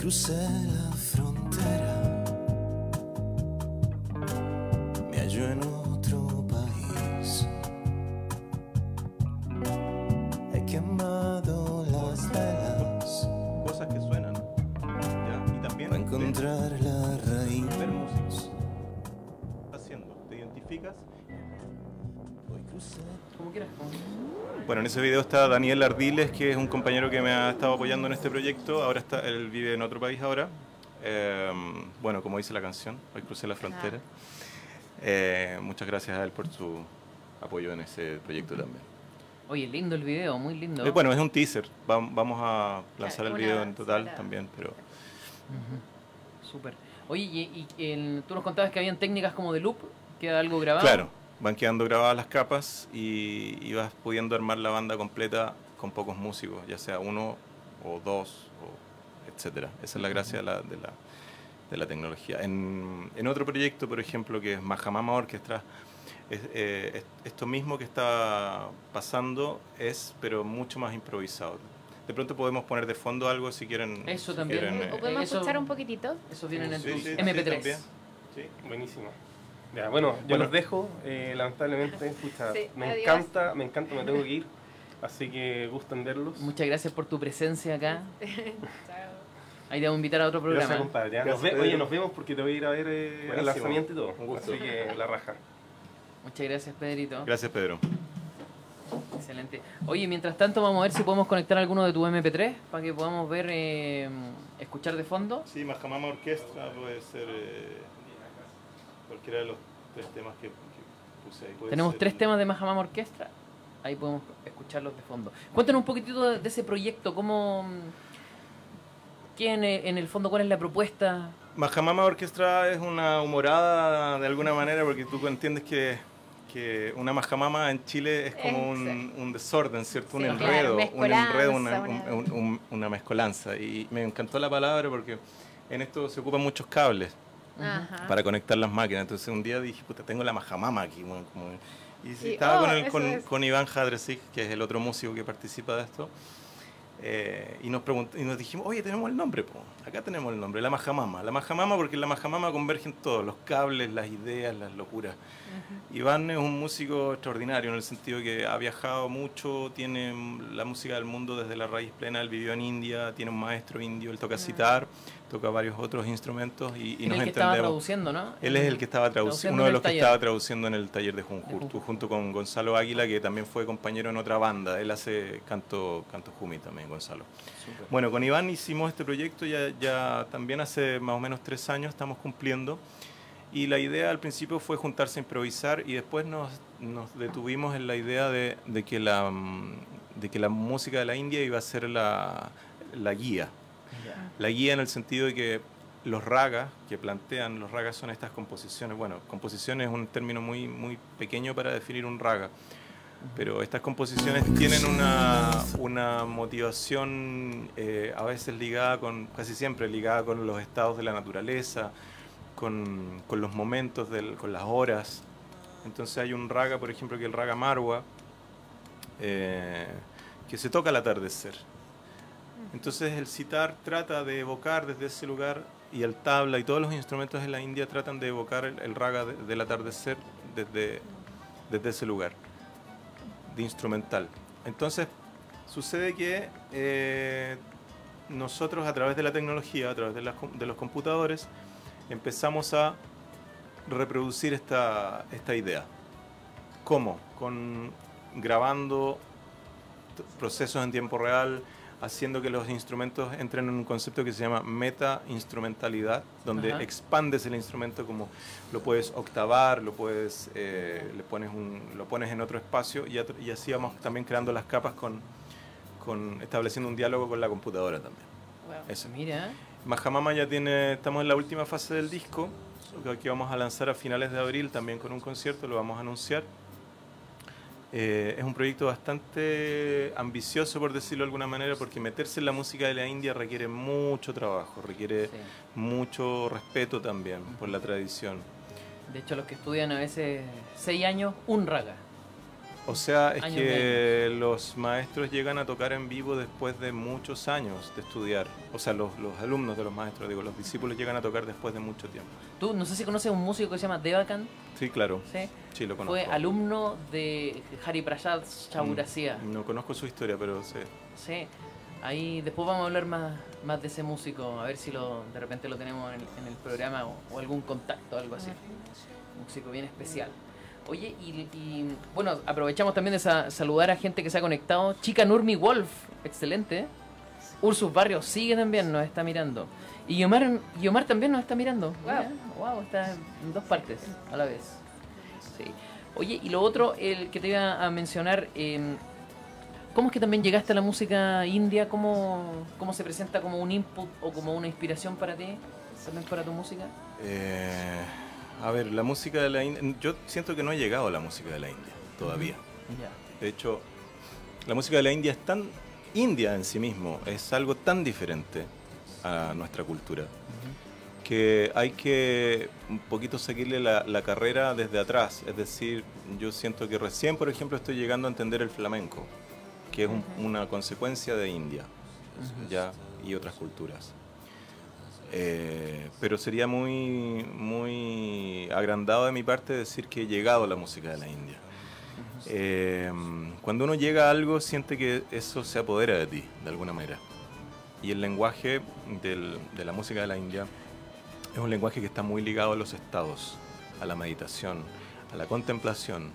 Crucé la frontera, me hallo en otro país. He quemado las velas Cosas que suenan. ¿ya? Y también para encontrar la raíz. ver, músicos. ¿Qué estás haciendo? ¿Te identificas? Hoy crucé Como quieras. como- Bueno, en ese video está Daniel Ardiles, que es un compañero que me ha estado apoyando en este proyecto. Ahora está, él vive en otro país ahora. Eh, bueno, como dice la canción, hoy crucé la frontera. Eh, muchas gracias a él por su apoyo en ese proyecto también. Oye, lindo el video, muy lindo. Eh, bueno, es un teaser. Vam- Vamos a lanzar Claro, el video en total separada. también, pero Súper. Oye, y, y el- tú nos contabas que habían técnicas como de loop, queda algo grabado. claro, van quedando grabadas las capas y, y vas pudiendo armar la banda completa con pocos músicos, ya sea uno o dos, o etcétera. Esa es la gracia de la, de la, de la tecnología. En, en otro proyecto, por ejemplo, que es Majamama Orchestra, es, eh, es- esto mismo que está pasando es, pero mucho más improvisado. De pronto podemos poner de fondo algo si quieren. Eso si también. quieren, ¿O eh, podemos Eso- escuchar un poquitito? Eso vienen en tus sí, sí, MP3. también. Sí. Buenísimo. Ya, bueno, yo Bueno. los dejo, eh, lamentablemente, Sí, me adiós. encanta, me encanta, me tengo que ir, así que gusto en verlos. Muchas gracias por tu presencia acá. Chao. Ahí te vamos a invitar a otro Gracias, programa. compadre. Gracias, Nos ve- Pedro. oye, nos vemos porque te voy a ir a ver eh, el lanzamiento y todo. Un gusto. Así que la raja. Muchas gracias, Pedrito. Gracias, Pedro. Excelente. Oye, mientras tanto vamos a ver si podemos conectar alguno de tu MP3 para que podamos ver, eh, escuchar de fondo. Sí, Majamama Orquestra puede ser eh, cualquiera de los tres temas que, que puse ahí. Puede Tenemos ser- tres temas de Majamama Orquestra. Ahí podemos escucharlos de fondo. Cuéntanos un poquitito de, de ese proyecto, cómo, ¿Quién, en el fondo, cuál es la propuesta? Mahamama Orquestra es una humorada de alguna manera porque tú entiendes que, que una Mahamama en Chile es como un, un desorden, ¿cierto? Un Sí, enredo, claro, un enredo, una, una- un- un- una mezcolanza. Y me encantó la palabra porque en esto se ocupan muchos cables Ajá. para conectar las máquinas. Entonces un día dije, puta, tengo la Mahamama aquí. bueno, como- y estaba oh, con, el- eso con, es. con Iván Jadresik, que es el otro músico que participa de esto. eh, y, nos pregunt- y nos dijimos, oye, tenemos el nombre, po. acá tenemos el nombre, la Majamama. La Majamama porque en la Majamama convergen todos, los cables, las ideas, las locuras. Iván es un músico extraordinario en el sentido que ha viajado mucho, tiene la música del mundo desde la raíz plena, él vivió en India, tiene un maestro indio, él toca citar, toca varios otros instrumentos y, y nos el que estaba entendemos. traduciendo, ¿no? Él es el que estaba Traduciendo uno de los que estaba traduciendo en el taller de Junjur, De Junjur. junto con Gonzalo Águila, que también fue compañero en otra banda. Él hace canto, canto Jumi también, Gonzalo. Súper. Bueno, con Iván hicimos este proyecto ya, ya también hace más o menos tres años, estamos cumpliendo. Y la idea al principio fue juntarse a improvisar y después nos, nos detuvimos en la idea de, de que la, mm, de que la música de la India iba a ser la, la guía. La guía en el sentido de que los ragas que plantean, los ragas son estas composiciones, bueno, composición es un término muy, muy pequeño para definir un raga, pero estas composiciones tienen una, una motivación eh, a veces ligada con, casi siempre ligada con los estados de la naturaleza, con, con los momentos, del, con las horas. Entonces hay un raga, por ejemplo, que es el raga Marwa, eh, que se toca al atardecer. Entonces el sitar trata de evocar desde ese lugar y el tabla y todos los instrumentos de la India tratan de evocar el, raga de- del atardecer desde, desde ese lugar, de instrumental. Entonces sucede que eh, nosotros a través de la tecnología, a través de, de los computadores, empezamos a reproducir esta, esta idea. ¿Cómo? Con grabando procesos en tiempo real, haciendo que los instrumentos entren en un concepto que se llama meta-instrumentalidad, donde Ajá. expandes el instrumento como lo puedes octavar, lo puedes, eh, le pones un, lo pones en otro espacio y, y así vamos también creando las capas con, con estableciendo un diálogo con la computadora también. Wow. Eso. Mira, Majamama ya tiene, estamos en la última fase del disco, que vamos a lanzar a finales de abril también con un concierto, lo vamos a anunciar. Eh, es un proyecto bastante ambicioso, por decirlo de alguna manera, porque meterse en la música de la India requiere mucho trabajo, requiere Sí. mucho respeto también por la tradición. de hecho los que estudian a veces seis años, un raga. O sea, es Años que los maestros llegan a tocar en vivo después de muchos años de estudiar. O sea, los, los alumnos de los maestros, digo, los discípulos llegan a tocar después de mucho tiempo. Tú, no sé si conoces a un músico que se llama Devakant, Sí, claro. ¿sí? Sí, lo conozco. Fue alumno de Hari Prasad Chaurasia. Mm, No conozco su historia, pero sé. Sí. Ahí después vamos a hablar más, más de ese músico, a ver si lo, de repente lo tenemos en, en el programa o, o algún contacto, algo así. Un músico bien especial. Oye, y, y, bueno, aprovechamos también de sa- saludar a gente que se ha conectado. Chica Nurmi Wolf, excelente. Ursus Barrios sigue también, nos está mirando. Y Yomar, Yomar también nos está mirando. Mira, wow, está en dos partes a la vez. Sí. Oye, y lo otro, el que te iba a mencionar, eh, ¿cómo es que también llegaste a la música india? ¿Cómo, ¿Cómo se presenta como un input o como una inspiración para ti? También para tu música. Eh, a ver, la música de la India. Yo siento que no he llegado a la música de la India todavía. Ya. De hecho, la música de la India es tan india en sí mismo, es algo tan diferente a nuestra cultura, que hay que un poquito seguirle la, la carrera desde atrás. Es decir, yo siento que recién, por ejemplo, estoy llegando a entender el flamenco, que es un- una consecuencia de India ya y otras culturas. Eh, pero sería muy, muy agrandado de mi parte decir que he llegado a la música de la India. Eh, cuando uno llega a algo, siente que eso se apodera de ti, de alguna manera. Y el lenguaje del- de la música de la India es un lenguaje que está muy ligado a los estados, a la meditación, a la contemplación.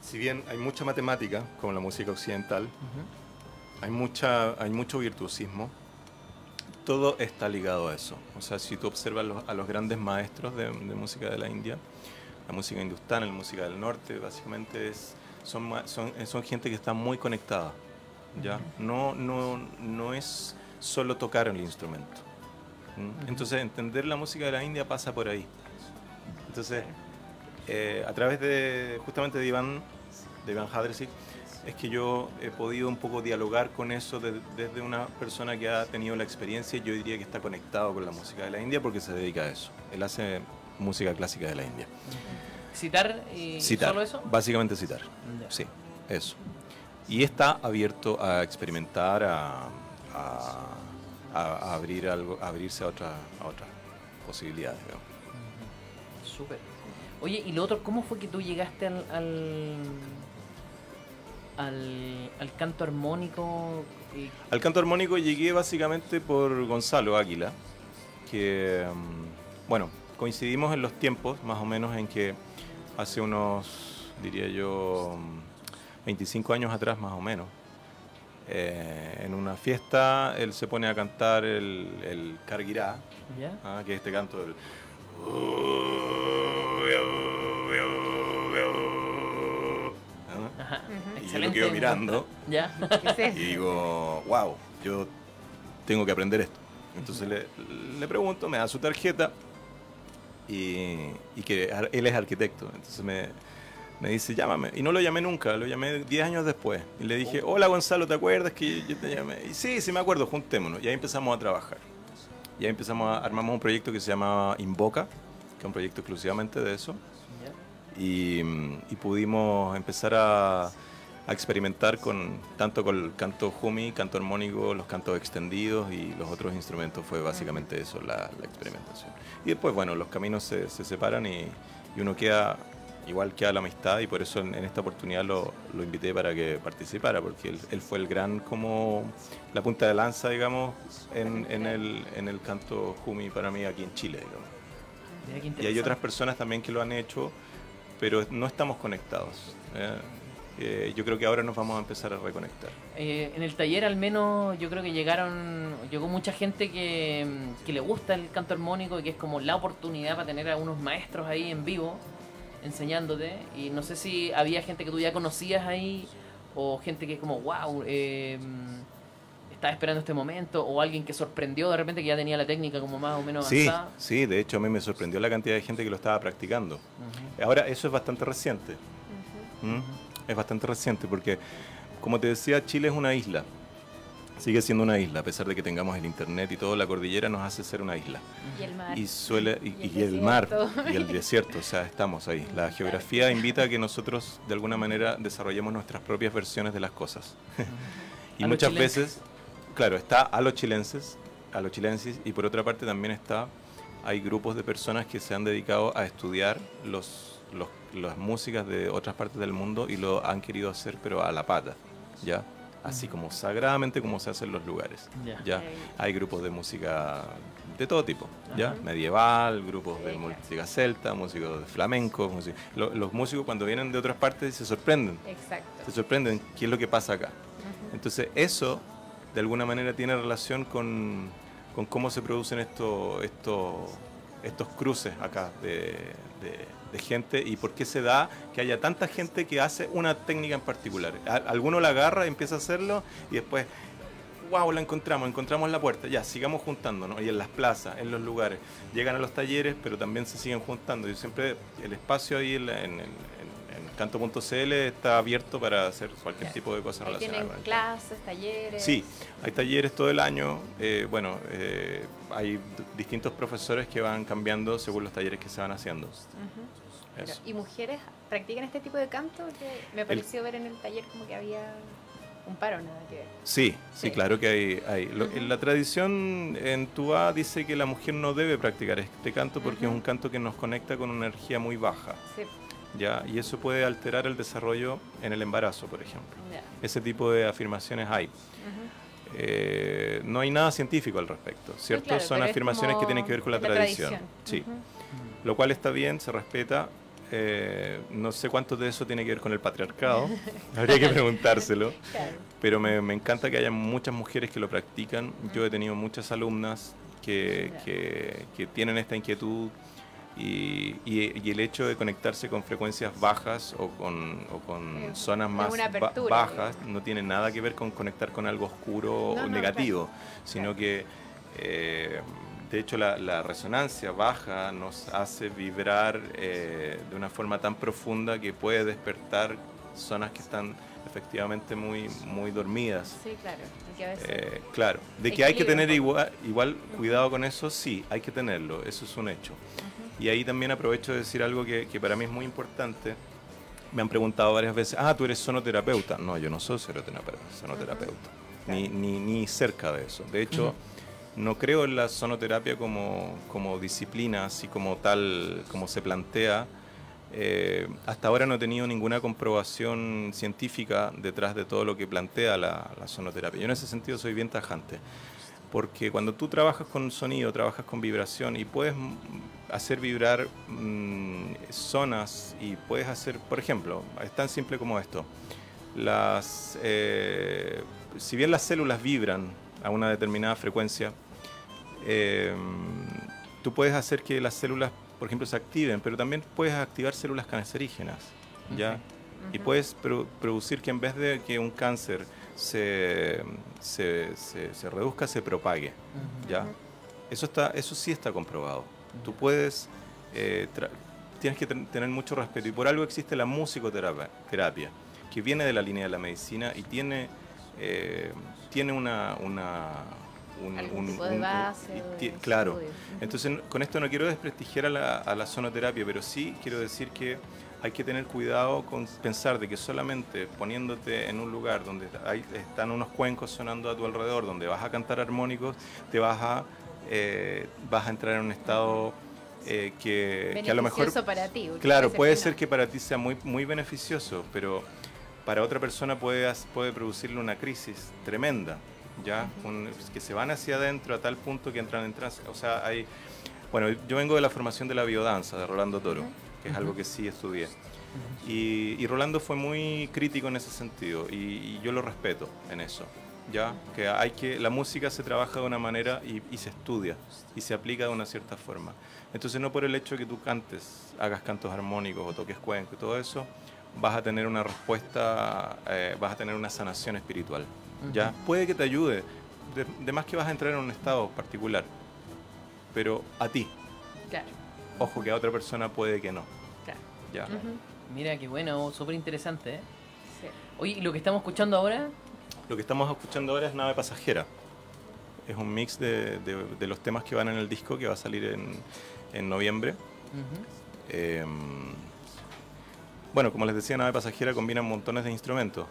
Si bien hay mucha matemática, como la música occidental, hay, mucha, hay mucho virtuosismo, todo está ligado a eso. O sea, si tú observas los- a los grandes maestros de, de música de la India, la música hindustana, la música del norte, básicamente es, son, ma- son, son gente que está muy conectada. ¿ya? No, no, no es solo tocar el instrumento. Entonces, entender la música de la India pasa por ahí. Entonces, eh, a través de justamente de Iván, de Iván es que yo he podido un poco dialogar con eso de- desde una persona que ha tenido la experiencia y yo diría que está conectado con la música de la India porque se dedica a eso. Él hace música clásica de la India. ¿Citar y Citar, solo eso? básicamente citar. Sí, eso. Y está abierto a experimentar, a, a- a- a abrir algo, a abrirse a otra, a otras posibilidades. Súper. Oye, y lo otro, ¿cómo fue que tú llegaste al, al, al, al canto armónico? Y- Al canto armónico llegué básicamente por Gonzalo Águila, que, mm, bueno, coincidimos en los tiempos, más o menos en que hace unos, diría yo, mm, 25 años atrás más o menos, eh, en una fiesta él se pone a cantar el, el Kargirá, ¿Ya? ah, que es este canto del... Y yo lo Excelente. quedo mirando ¿Ya? ¿Qué es eso? y digo, wow, yo tengo que aprender esto. Entonces le, le pregunto, me da su tarjeta y, y que él es arquitecto. Entonces me, me dice, llámame. Y no lo llamé nunca, lo llamé 10 años después. Y le dije, hola Gonzalo, ¿te acuerdas que yo te llamé? Y sí, sí me acuerdo, juntémonos. Y ahí empezamos a trabajar. Y ahí empezamos a, armamos un proyecto que se llama Invoca, que es un proyecto exclusivamente de eso y pudimos empezar a, a experimentar con tanto con el canto humi, canto armónico, los cantos extendidos y los otros instrumentos. Fue básicamente eso la, la experimentación. Y después, bueno, los caminos se, se separan y, y uno queda, igual queda la amistad y por eso en, en esta oportunidad lo, lo invité para que participara, porque él, él fue el gran, como la punta de lanza, digamos, en, en el, en el canto humi para mí aquí en Chile, digamos. Y hay otras personas también que lo han hecho, pero no estamos conectados. ¿eh? Eh, yo creo que ahora nos vamos a empezar a reconectar. Eh, en el taller al menos yo creo que llegaron, llegó mucha gente que, que le gusta el canto armónico y que es como la oportunidad para tener a unos maestros ahí en vivo enseñándote. Y no sé si había gente que tú ya conocías ahí o gente que es como, wow, eh, estaba esperando este momento o alguien que sorprendió de repente que ya tenía la técnica como más o menos Sí, avanzada. sí, de hecho a mí me sorprendió la cantidad de gente que lo estaba practicando. Ahora, eso es bastante reciente. ¿Mm? Es bastante reciente porque, como te decía, Chile es una isla. Sigue siendo una isla, a pesar de que tengamos el internet y todo, la cordillera nos hace ser una isla. Y el mar. y suele y, Y el y el mar y el desierto, o sea, estamos ahí. La geografía invita a que nosotros de alguna manera desarrollemos nuestras propias versiones de las cosas. y A muchas veces, claro, está a los chilenses, a los chilenses y por otra parte también está hay grupos de personas que se han dedicado a estudiar los, los- las músicas de otras partes del mundo y lo han querido hacer pero a la pata, ¿ya? Así como sagradamente como se hace en los lugares. Ya. Hay grupos de música de todo tipo, ¿ya? Medieval, grupos de música celta, músicos de flamenco. música- lo- los músicos cuando vienen de otras partes se sorprenden, Exacto. se sorprenden qué es lo que pasa acá. Entonces eso de alguna manera tiene relación con, con cómo se producen estos estos estos cruces acá de, de- de gente y por qué se da que haya tanta gente que hace una técnica en particular. Alguno la agarra, empieza a hacerlo y después, wow, la encontramos, encontramos la puerta, ya, sigamos juntándonos. Y en las plazas, en los lugares, llegan a los talleres, pero también se siguen juntando. Y siempre el espacio ahí en, canto.cl está abierto para hacer cualquier tipo de cosa Ahí relacionada tienen con el canto. clases, talleres. Sí, hay talleres todo el año. eh, bueno, eh, hay distintos profesores que van cambiando según los talleres que se van haciendo. Pero. ¿Y mujeres practican este tipo de canto? Que me pareció ver en el taller como que había un paro, nada que ver. Sí, sí, Sí. claro que hay. hay. Lo- Ujú. La tradición en Tubá dice que la mujer no debe practicar este canto porque Ujú. es un canto que nos conecta con una energía muy baja. Sí, ¿ya? Y eso puede alterar el desarrollo en el embarazo, por ejemplo. ya. Ese tipo de afirmaciones hay. Ujú. Eh, no hay nada científico al respecto, ¿cierto? claro, Son afirmaciones que tienen que ver con la, de tradición. Sí. Ujú. Lo cual está bien, se respeta. Eh, no sé cuánto de eso tiene que ver con el patriarcado, habría que preguntárselo, Claro. pero me, me encanta que haya muchas mujeres que lo practican. Yo he tenido muchas alumnas que, que- que tienen esta inquietud Y, y- y el hecho de conectarse con frecuencias bajas o con, o con zonas más ba- bajas no tiene nada que ver con conectar con algo oscuro No, o no, negativo, claro. sino que eh, de hecho la, la resonancia baja nos hace vibrar eh, de una forma tan profunda que puede despertar zonas que están efectivamente muy, muy dormidas. Sí, claro. y que a veces- Eh, claro, de que hay que tener igual, igual cuidado con eso, sí, hay que tenerlo, eso es un hecho. Y ahí también aprovecho de decir algo que, que para mí es muy importante. Me han preguntado varias veces, ah, tú eres sonoterapeuta. No, yo no soy sonoterapeuta, sonoterapeuta. ni, ni, ni cerca de eso. De hecho, no creo en la sonoterapia como, como disciplina, así como tal, como se plantea. Eh, hasta ahora no he tenido ninguna comprobación científica detrás de todo lo que plantea la, la sonoterapia. Yo en ese sentido soy bien tajante. Porque cuando tú trabajas con sonido, trabajas con vibración y puedes hacer vibrar mm, zonas y puedes hacer, por ejemplo, es tan simple como esto. Las, eh, si bien las células vibran a una determinada frecuencia, eh, tú puedes hacer que las células, por ejemplo, se activen, pero también puedes activar células cancerígenas, ¿ya? Y puedes pro- producir que en vez de que un cáncer se, se, se- se reduzca, se propague, ¿ya? Eso, está, eso sí está comprobado. Tú puedes, eh, tienes que ten- tener mucho respeto y por algo existe la musicoterapia, terapia, que viene de la línea de la medicina y tiene, eh, tiene una... una un- Algún tipo de un- base claro. estudio. Entonces, con esto no quiero desprestigiar a la, a la sonoterapia, pero sí quiero decir que hay que tener cuidado con pensar de que solamente poniéndote en un lugar donde hay, están unos cuencos sonando a tu alrededor, donde vas a cantar armónicos, te vas a, eh, vas a entrar en un estado eh, que, que a lo mejor... Para ti. Claro, puede no. ser que para ti sea muy, muy beneficioso, pero para otra persona puede, puede producirle una crisis tremenda, ¿ya? Un- que se van hacia adentro a tal punto que entran en trance. O sea, hay... Bueno, yo vengo de la formación de la biodanza de Rolando Toro, que es algo que sí estudié. Y, y Rolando fue muy crítico en ese sentido y, y yo lo respeto en eso. Ya, que hay que la música se trabaja de una manera y, y se estudia y se aplica de una cierta forma. Entonces no por el hecho de que tú cantes, hagas cantos armónicos o toques cuenco y todo eso, vas a tener una respuesta, eh, vas a tener una sanación espiritual. Ya, puede que te ayude, de, de más que vas a entrar en un estado particular, pero a ti. Claro, Ojo que a otra persona puede que no. claro. Ya. Mira, qué bueno, súper interesante. ¿eh? sí. Oye, ¿y lo que estamos escuchando ahora? Lo que estamos escuchando ahora es Nave Pasajera. Es un mix de, de- de los temas que van en el disco que va a salir en, en noviembre. Eh, bueno, como les decía, Nave Pasajera combina montones de instrumentos.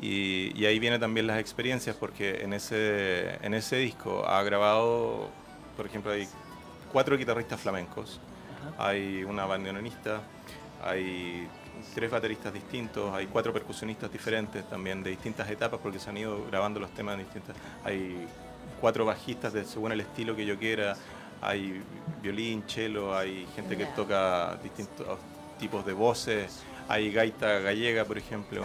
Y, y ahí vienen también las experiencias, porque en ese, en ese disco ha grabado, por ejemplo, hay cuatro guitarristas flamencos, Ajá. hay una bandoneonista, hay tres bateristas distintos, hay cuatro percusionistas diferentes también de distintas etapas, porque se han ido grabando los temas en distintas. Hay cuatro bajistas de, según el estilo que yo quiera, hay violín, cello, hay gente que toca distintos tipos de voces, hay gaita gallega, por ejemplo,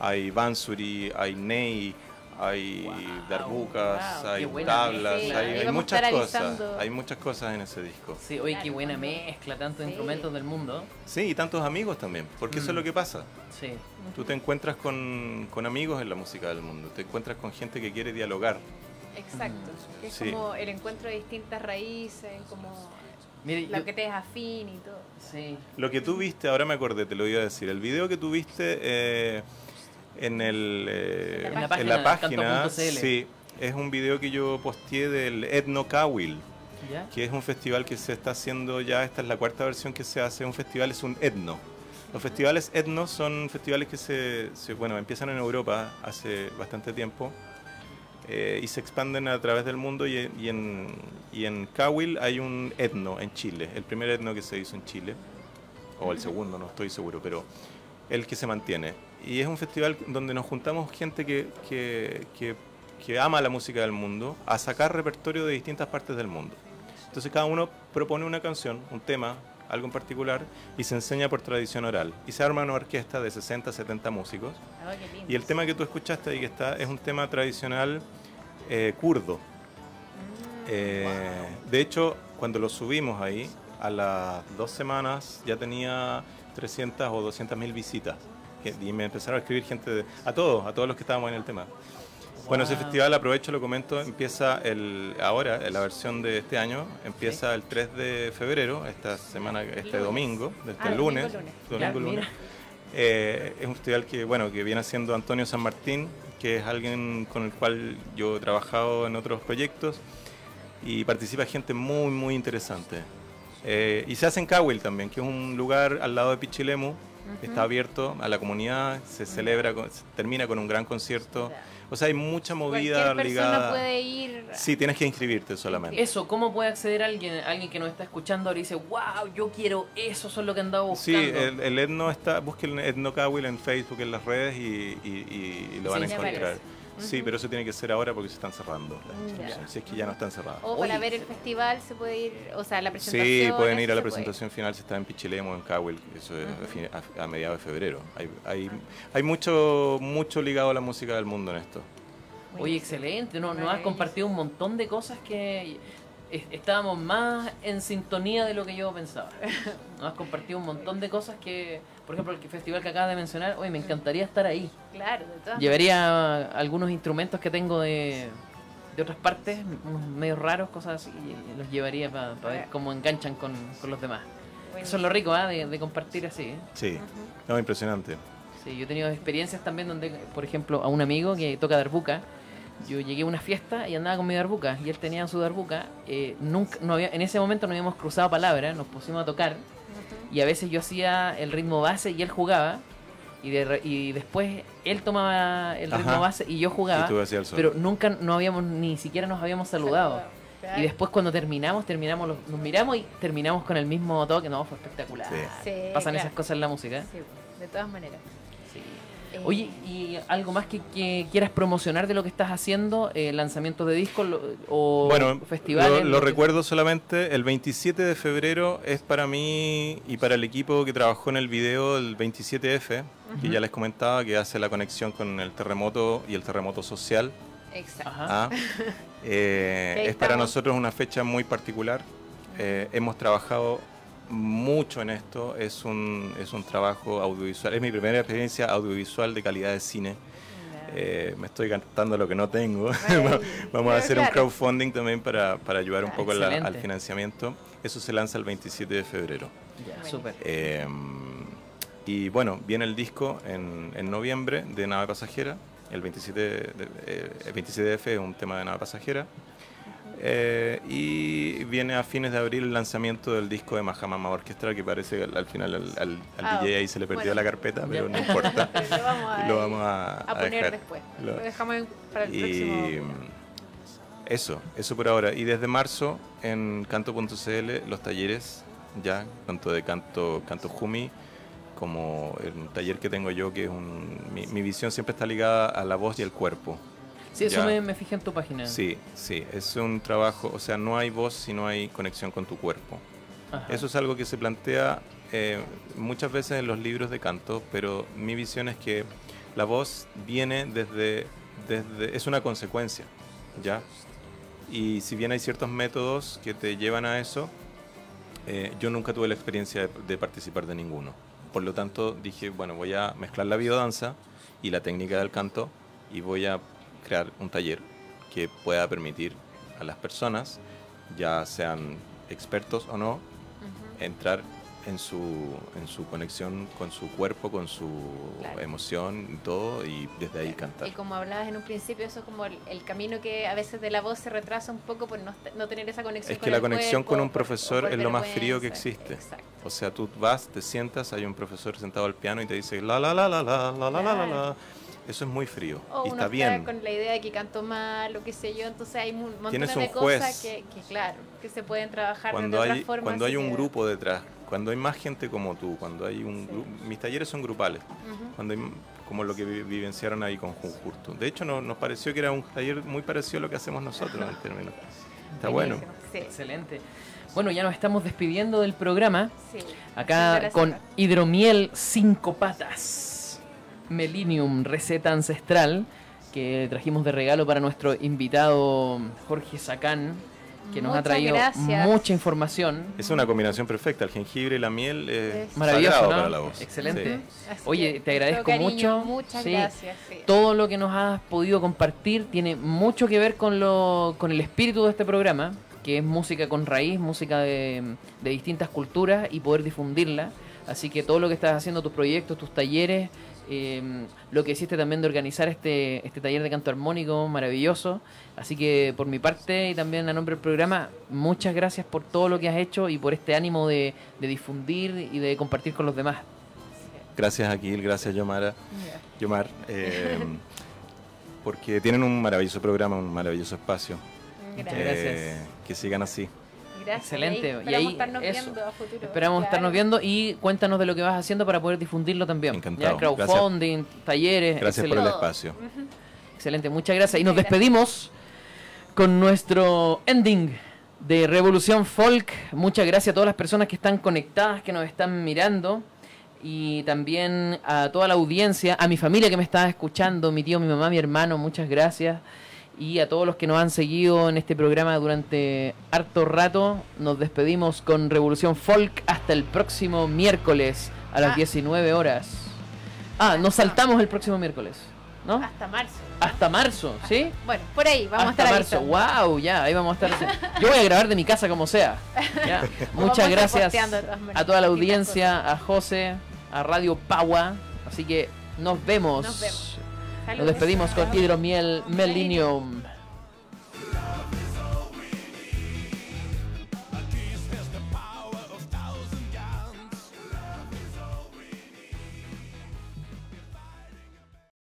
hay bansuri, hay ney, hay Wow, darbucas, wow, hay tablas, mezcla. hay, muchas cosas, hay muchas cosas en ese disco. Sí, oye, qué buena mezcla, tantos Sí. instrumentos del mundo. Sí, y tantos amigos también, porque eso es Mm. lo que pasa. Sí. Tú te encuentras con, con amigos en la música del mundo, te encuentras con gente que quiere dialogar. Exacto. que es Sí. como el encuentro de distintas raíces, como Mire, lo yo- que te es afín y todo. sí. Lo que tú viste, ahora me acordé, te lo iba a decir, el video que tú viste eh, en, el, eh, En la página en la página, sí, es un video que yo posteé del Etno Kawil. ¿Ya? que es un festival que se está haciendo ya, esta es la cuarta versión que se hace, un festival es un etno. Los festivales etno son festivales que se, se- bueno, empiezan en Europa hace bastante tiempo eh, y se expanden a través del mundo y, y en, y en Kawil hay un etno en Chile, el primer etno que se hizo en Chile, o el segundo, no estoy seguro, pero el que se mantiene. Y es un festival donde nos juntamos gente que, que, que, que ama la música del mundo a sacar repertorio de distintas partes del mundo. Entonces cada uno propone una canción, un tema, algo en particular, y se enseña por tradición oral. Y se arma una orquesta de 60, 70 músicos. Lindo. Y el tema que tú escuchaste ahí que está es un tema tradicional eh, kurdo. Mm, Eh, De hecho, cuando lo subimos ahí, a las dos semanas ya tenía 300 o 200 mil visitas. Y me empezaron a escribir gente, de- a todos, a todos los que estábamos en el tema. Bueno, ese festival, aprovecho, lo comento, empieza el ahora, la versión de este año, empieza el 3 de febrero, esta semana, este lunes. domingo, este Ah, domingo, lunes, lunes. domingo, Ya, lunes. Eh, es un festival que, bueno, que viene haciendo Antonio San Martín, que es alguien con el cual yo he trabajado en otros proyectos y participa gente muy, muy interesante. Eh, y se hace en Cahuil también, que es un lugar al lado de Pichilemu, está abierto a la comunidad, se celebra, con- se termina con un gran concierto. O sea, hay mucha movida ligada. puede ir. Sí, tienes que inscribirte solamente. Eso, ¿cómo puede acceder alguien, alguien que nos está escuchando ahora y dice, wow, yo quiero eso, eso es lo que andaba Sí, buscando? el, el Etno está, busquen Etno Cahuil en Facebook, en las redes y, y- y lo van a Sí, encontrar. Sí, pero eso tiene que ser ahora porque se están cerrando las inscripciones, si es que ya no están cerradas. O para Oye, ver el festival se puede ir, o sea, la presentación. Sí, pueden ir a la se presentación final si está en Pichilemo, en Cahuil, eso es a fin- a, a mediados de febrero. Hay, hay, hay mucho, mucho ligado a la música del mundo en esto. Oye, excelente, no, nos has compartido un montón de cosas que es- estábamos más en sintonía de lo que yo pensaba. Nos has compartido un montón de cosas que, por ejemplo, el festival que acabas de mencionar, oye, me encantaría estar ahí. Claro, de todas Llevaría algunos instrumentos que tengo de, de otras partes, unos medios raros, cosas así, y los llevaría para ver cómo enganchan con, con los demás. maneras. Eso es lo rico, ¿ah? de, de compartir así. ¿eh? Sí, no, impresionante. Sí, yo he tenido experiencias también donde, por ejemplo, a un amigo que toca darbuca, yo llegué a una fiesta y andaba con mi darbuca y él tenía su darbuca. eh, nunca, no había, en ese momento no habíamos cruzado palabras, nos pusimos a tocar y a veces yo hacía el ritmo base y él jugaba y, de re- y después él tomaba el ritmo Ajá. base y yo jugaba, Y pero nunca no habíamos ni siquiera nos habíamos saludado. Y después cuando terminamos, terminamos los- nos miramos y terminamos con el mismo toque, no, fue espectacular. Sí. Sí, Pasan claro. esas cosas en la música. Sí, de todas maneras. Eh, Oye, ¿y algo más que, que quieras promocionar de lo que estás haciendo? Eh, ¿Lanzamientos de discos o Bueno, festivales? lo, lo que- recuerdo solamente, el 27 de febrero es para mí y para el equipo que trabajó en el video el 27F, que ya les comentaba, que hace la conexión con el terremoto y el terremoto social. Exacto. Ajá. Ah, eh, es para nosotros una fecha muy particular. Eh, hemos trabajado mucho en esto. Es un, es un trabajo audiovisual. Es mi primera experiencia audiovisual de calidad de cine. Eh, me estoy gastando lo que no tengo. Vamos a hacer un Claro. crowdfunding también para, para ayudar un Ah, poco a la- al financiamiento. Eso se lanza el 27 de febrero. Ya, súper. Eh, y bueno, viene el disco en, en noviembre de Nave Pasajera. El 27, de, eh, el 27F es un tema de Nave Pasajera. Eh, y viene a fines de abril el lanzamiento del disco de Mahamama Orchestra, que parece que al, al final al, al- al Ah, DJ ahí se le perdió bueno. la carpeta, pero no importa. Lo vamos a, Lo vamos a, a poner dejar. después. Lo- Lo, dejamos para el y próximo. eso, eso por ahora. Y desde marzo en canto.cl los talleres, ya, tanto de canto, canto Jumi, como el taller que tengo yo, que es un. Mi, mi visión siempre está ligada a la voz y el cuerpo. Sí, eso me, me fijé en tu página. Sí, sí, es un trabajo, o sea, no hay voz si no hay conexión con tu cuerpo. Ajá. Eso es algo que se plantea eh, muchas veces en los libros de canto, pero mi visión es que la voz viene desde, desde es una consecuencia, ¿ya? Y si bien hay ciertos métodos que te llevan a eso, eh, yo nunca tuve la experiencia de, de participar de ninguno. Por lo tanto, dije, bueno, voy a mezclar la biodanza y la técnica del canto y voy a crear un taller que pueda permitir a las personas, ya sean expertos o no, entrar en su, en su conexión con su cuerpo, con su Claro. emoción y todo, y desde ahí cantar. Y como hablabas en un principio, eso es como el, el camino que a veces de la voz se retrasa un poco por no, no tener esa conexión Es con que la el conexión cuerpo, con un profesor por es lo más frío que existe. Exacto. O sea, tú vas, te sientas, hay un profesor sentado al piano y te dice la la la la la la la la la la. Eso es muy frío O y uno está bien. con la idea de que canto mal o qué sé yo, entonces hay un montón de un cosas que, que, claro, que se pueden trabajar Cuando de otra hay forma. cuando así hay un que- grupo detrás, cuando hay más gente como tú, cuando hay un Sí. grupo, mis talleres son grupales. Cuando hay, como lo que vi- vivenciaron ahí con Junjurto. De hecho, no- nos pareció que era un taller muy parecido a lo que hacemos nosotros en términos. Está bueno. Sí, Excelente. Bueno, ya nos estamos despidiendo del programa. sí. Acá con hidromiel cinco patas. Melinium, receta ancestral, que trajimos de regalo para nuestro invitado Jorge Sacán. que nos ha traído gracias. mucha información. Es una combinación perfecta. El jengibre y la miel es Es Maravilloso, para la voz. Excelente. Sí. Oye, te agradezco cariño, mucho. Muchas Sí. gracias. sí. Todo lo que nos has podido compartir tiene mucho que ver con, lo, con el espíritu de este programa, que es música con raíz, música de, de distintas culturas y poder difundirla. Así que todo lo que estás haciendo, tus proyectos, tus talleres, eh, lo que hiciste también de organizar este, este taller de canto armónico, maravilloso. Así que por mi parte y también a nombre del programa, muchas gracias por todo lo que has hecho y por este ánimo de, de difundir y de compartir con los demás. Gracias, Aquil. Gracias, Yomara. Yomar. eh, porque tienen un maravilloso programa, un maravilloso espacio. Gracias. gracias. que sigan así. Gracias. Excelente. Y ahí, estarnos eso. viendo a futuro. Esperamos Claro. estarnos viendo y cuéntanos de lo que vas haciendo para poder difundirlo también. Encantado. Ya, crowdfunding, talleres. Gracias por el excelente. espacio. Excelente, muchas gracias. Y nos gracias. despedimos con nuestro ending de Revolución Folk. Muchas gracias a todas las personas que están conectadas, que nos están mirando. Y también a toda la audiencia, a mi familia que me está escuchando, mi tío, mi mamá, mi hermano, muchas gracias. Y a todos los que nos han seguido en este programa durante harto rato, nos despedimos con Revolución Folk hasta el próximo miércoles a las Ah. 19 horas. Ah, nos saltamos el próximo miércoles, ¿no? Hasta marzo. Hasta marzo, ¿sí? Bueno, por ahí vamos Hasta a estar marzo. avisando. Wow, ya, ahí vamos a estar. Yo voy a grabar de mi casa como sea. Ya. Muchas gracias a toda la audiencia, a José, a Radio Paua. Así que nos vemos. Nos vemos. Nos despedimos con. Hidromiel Melinium.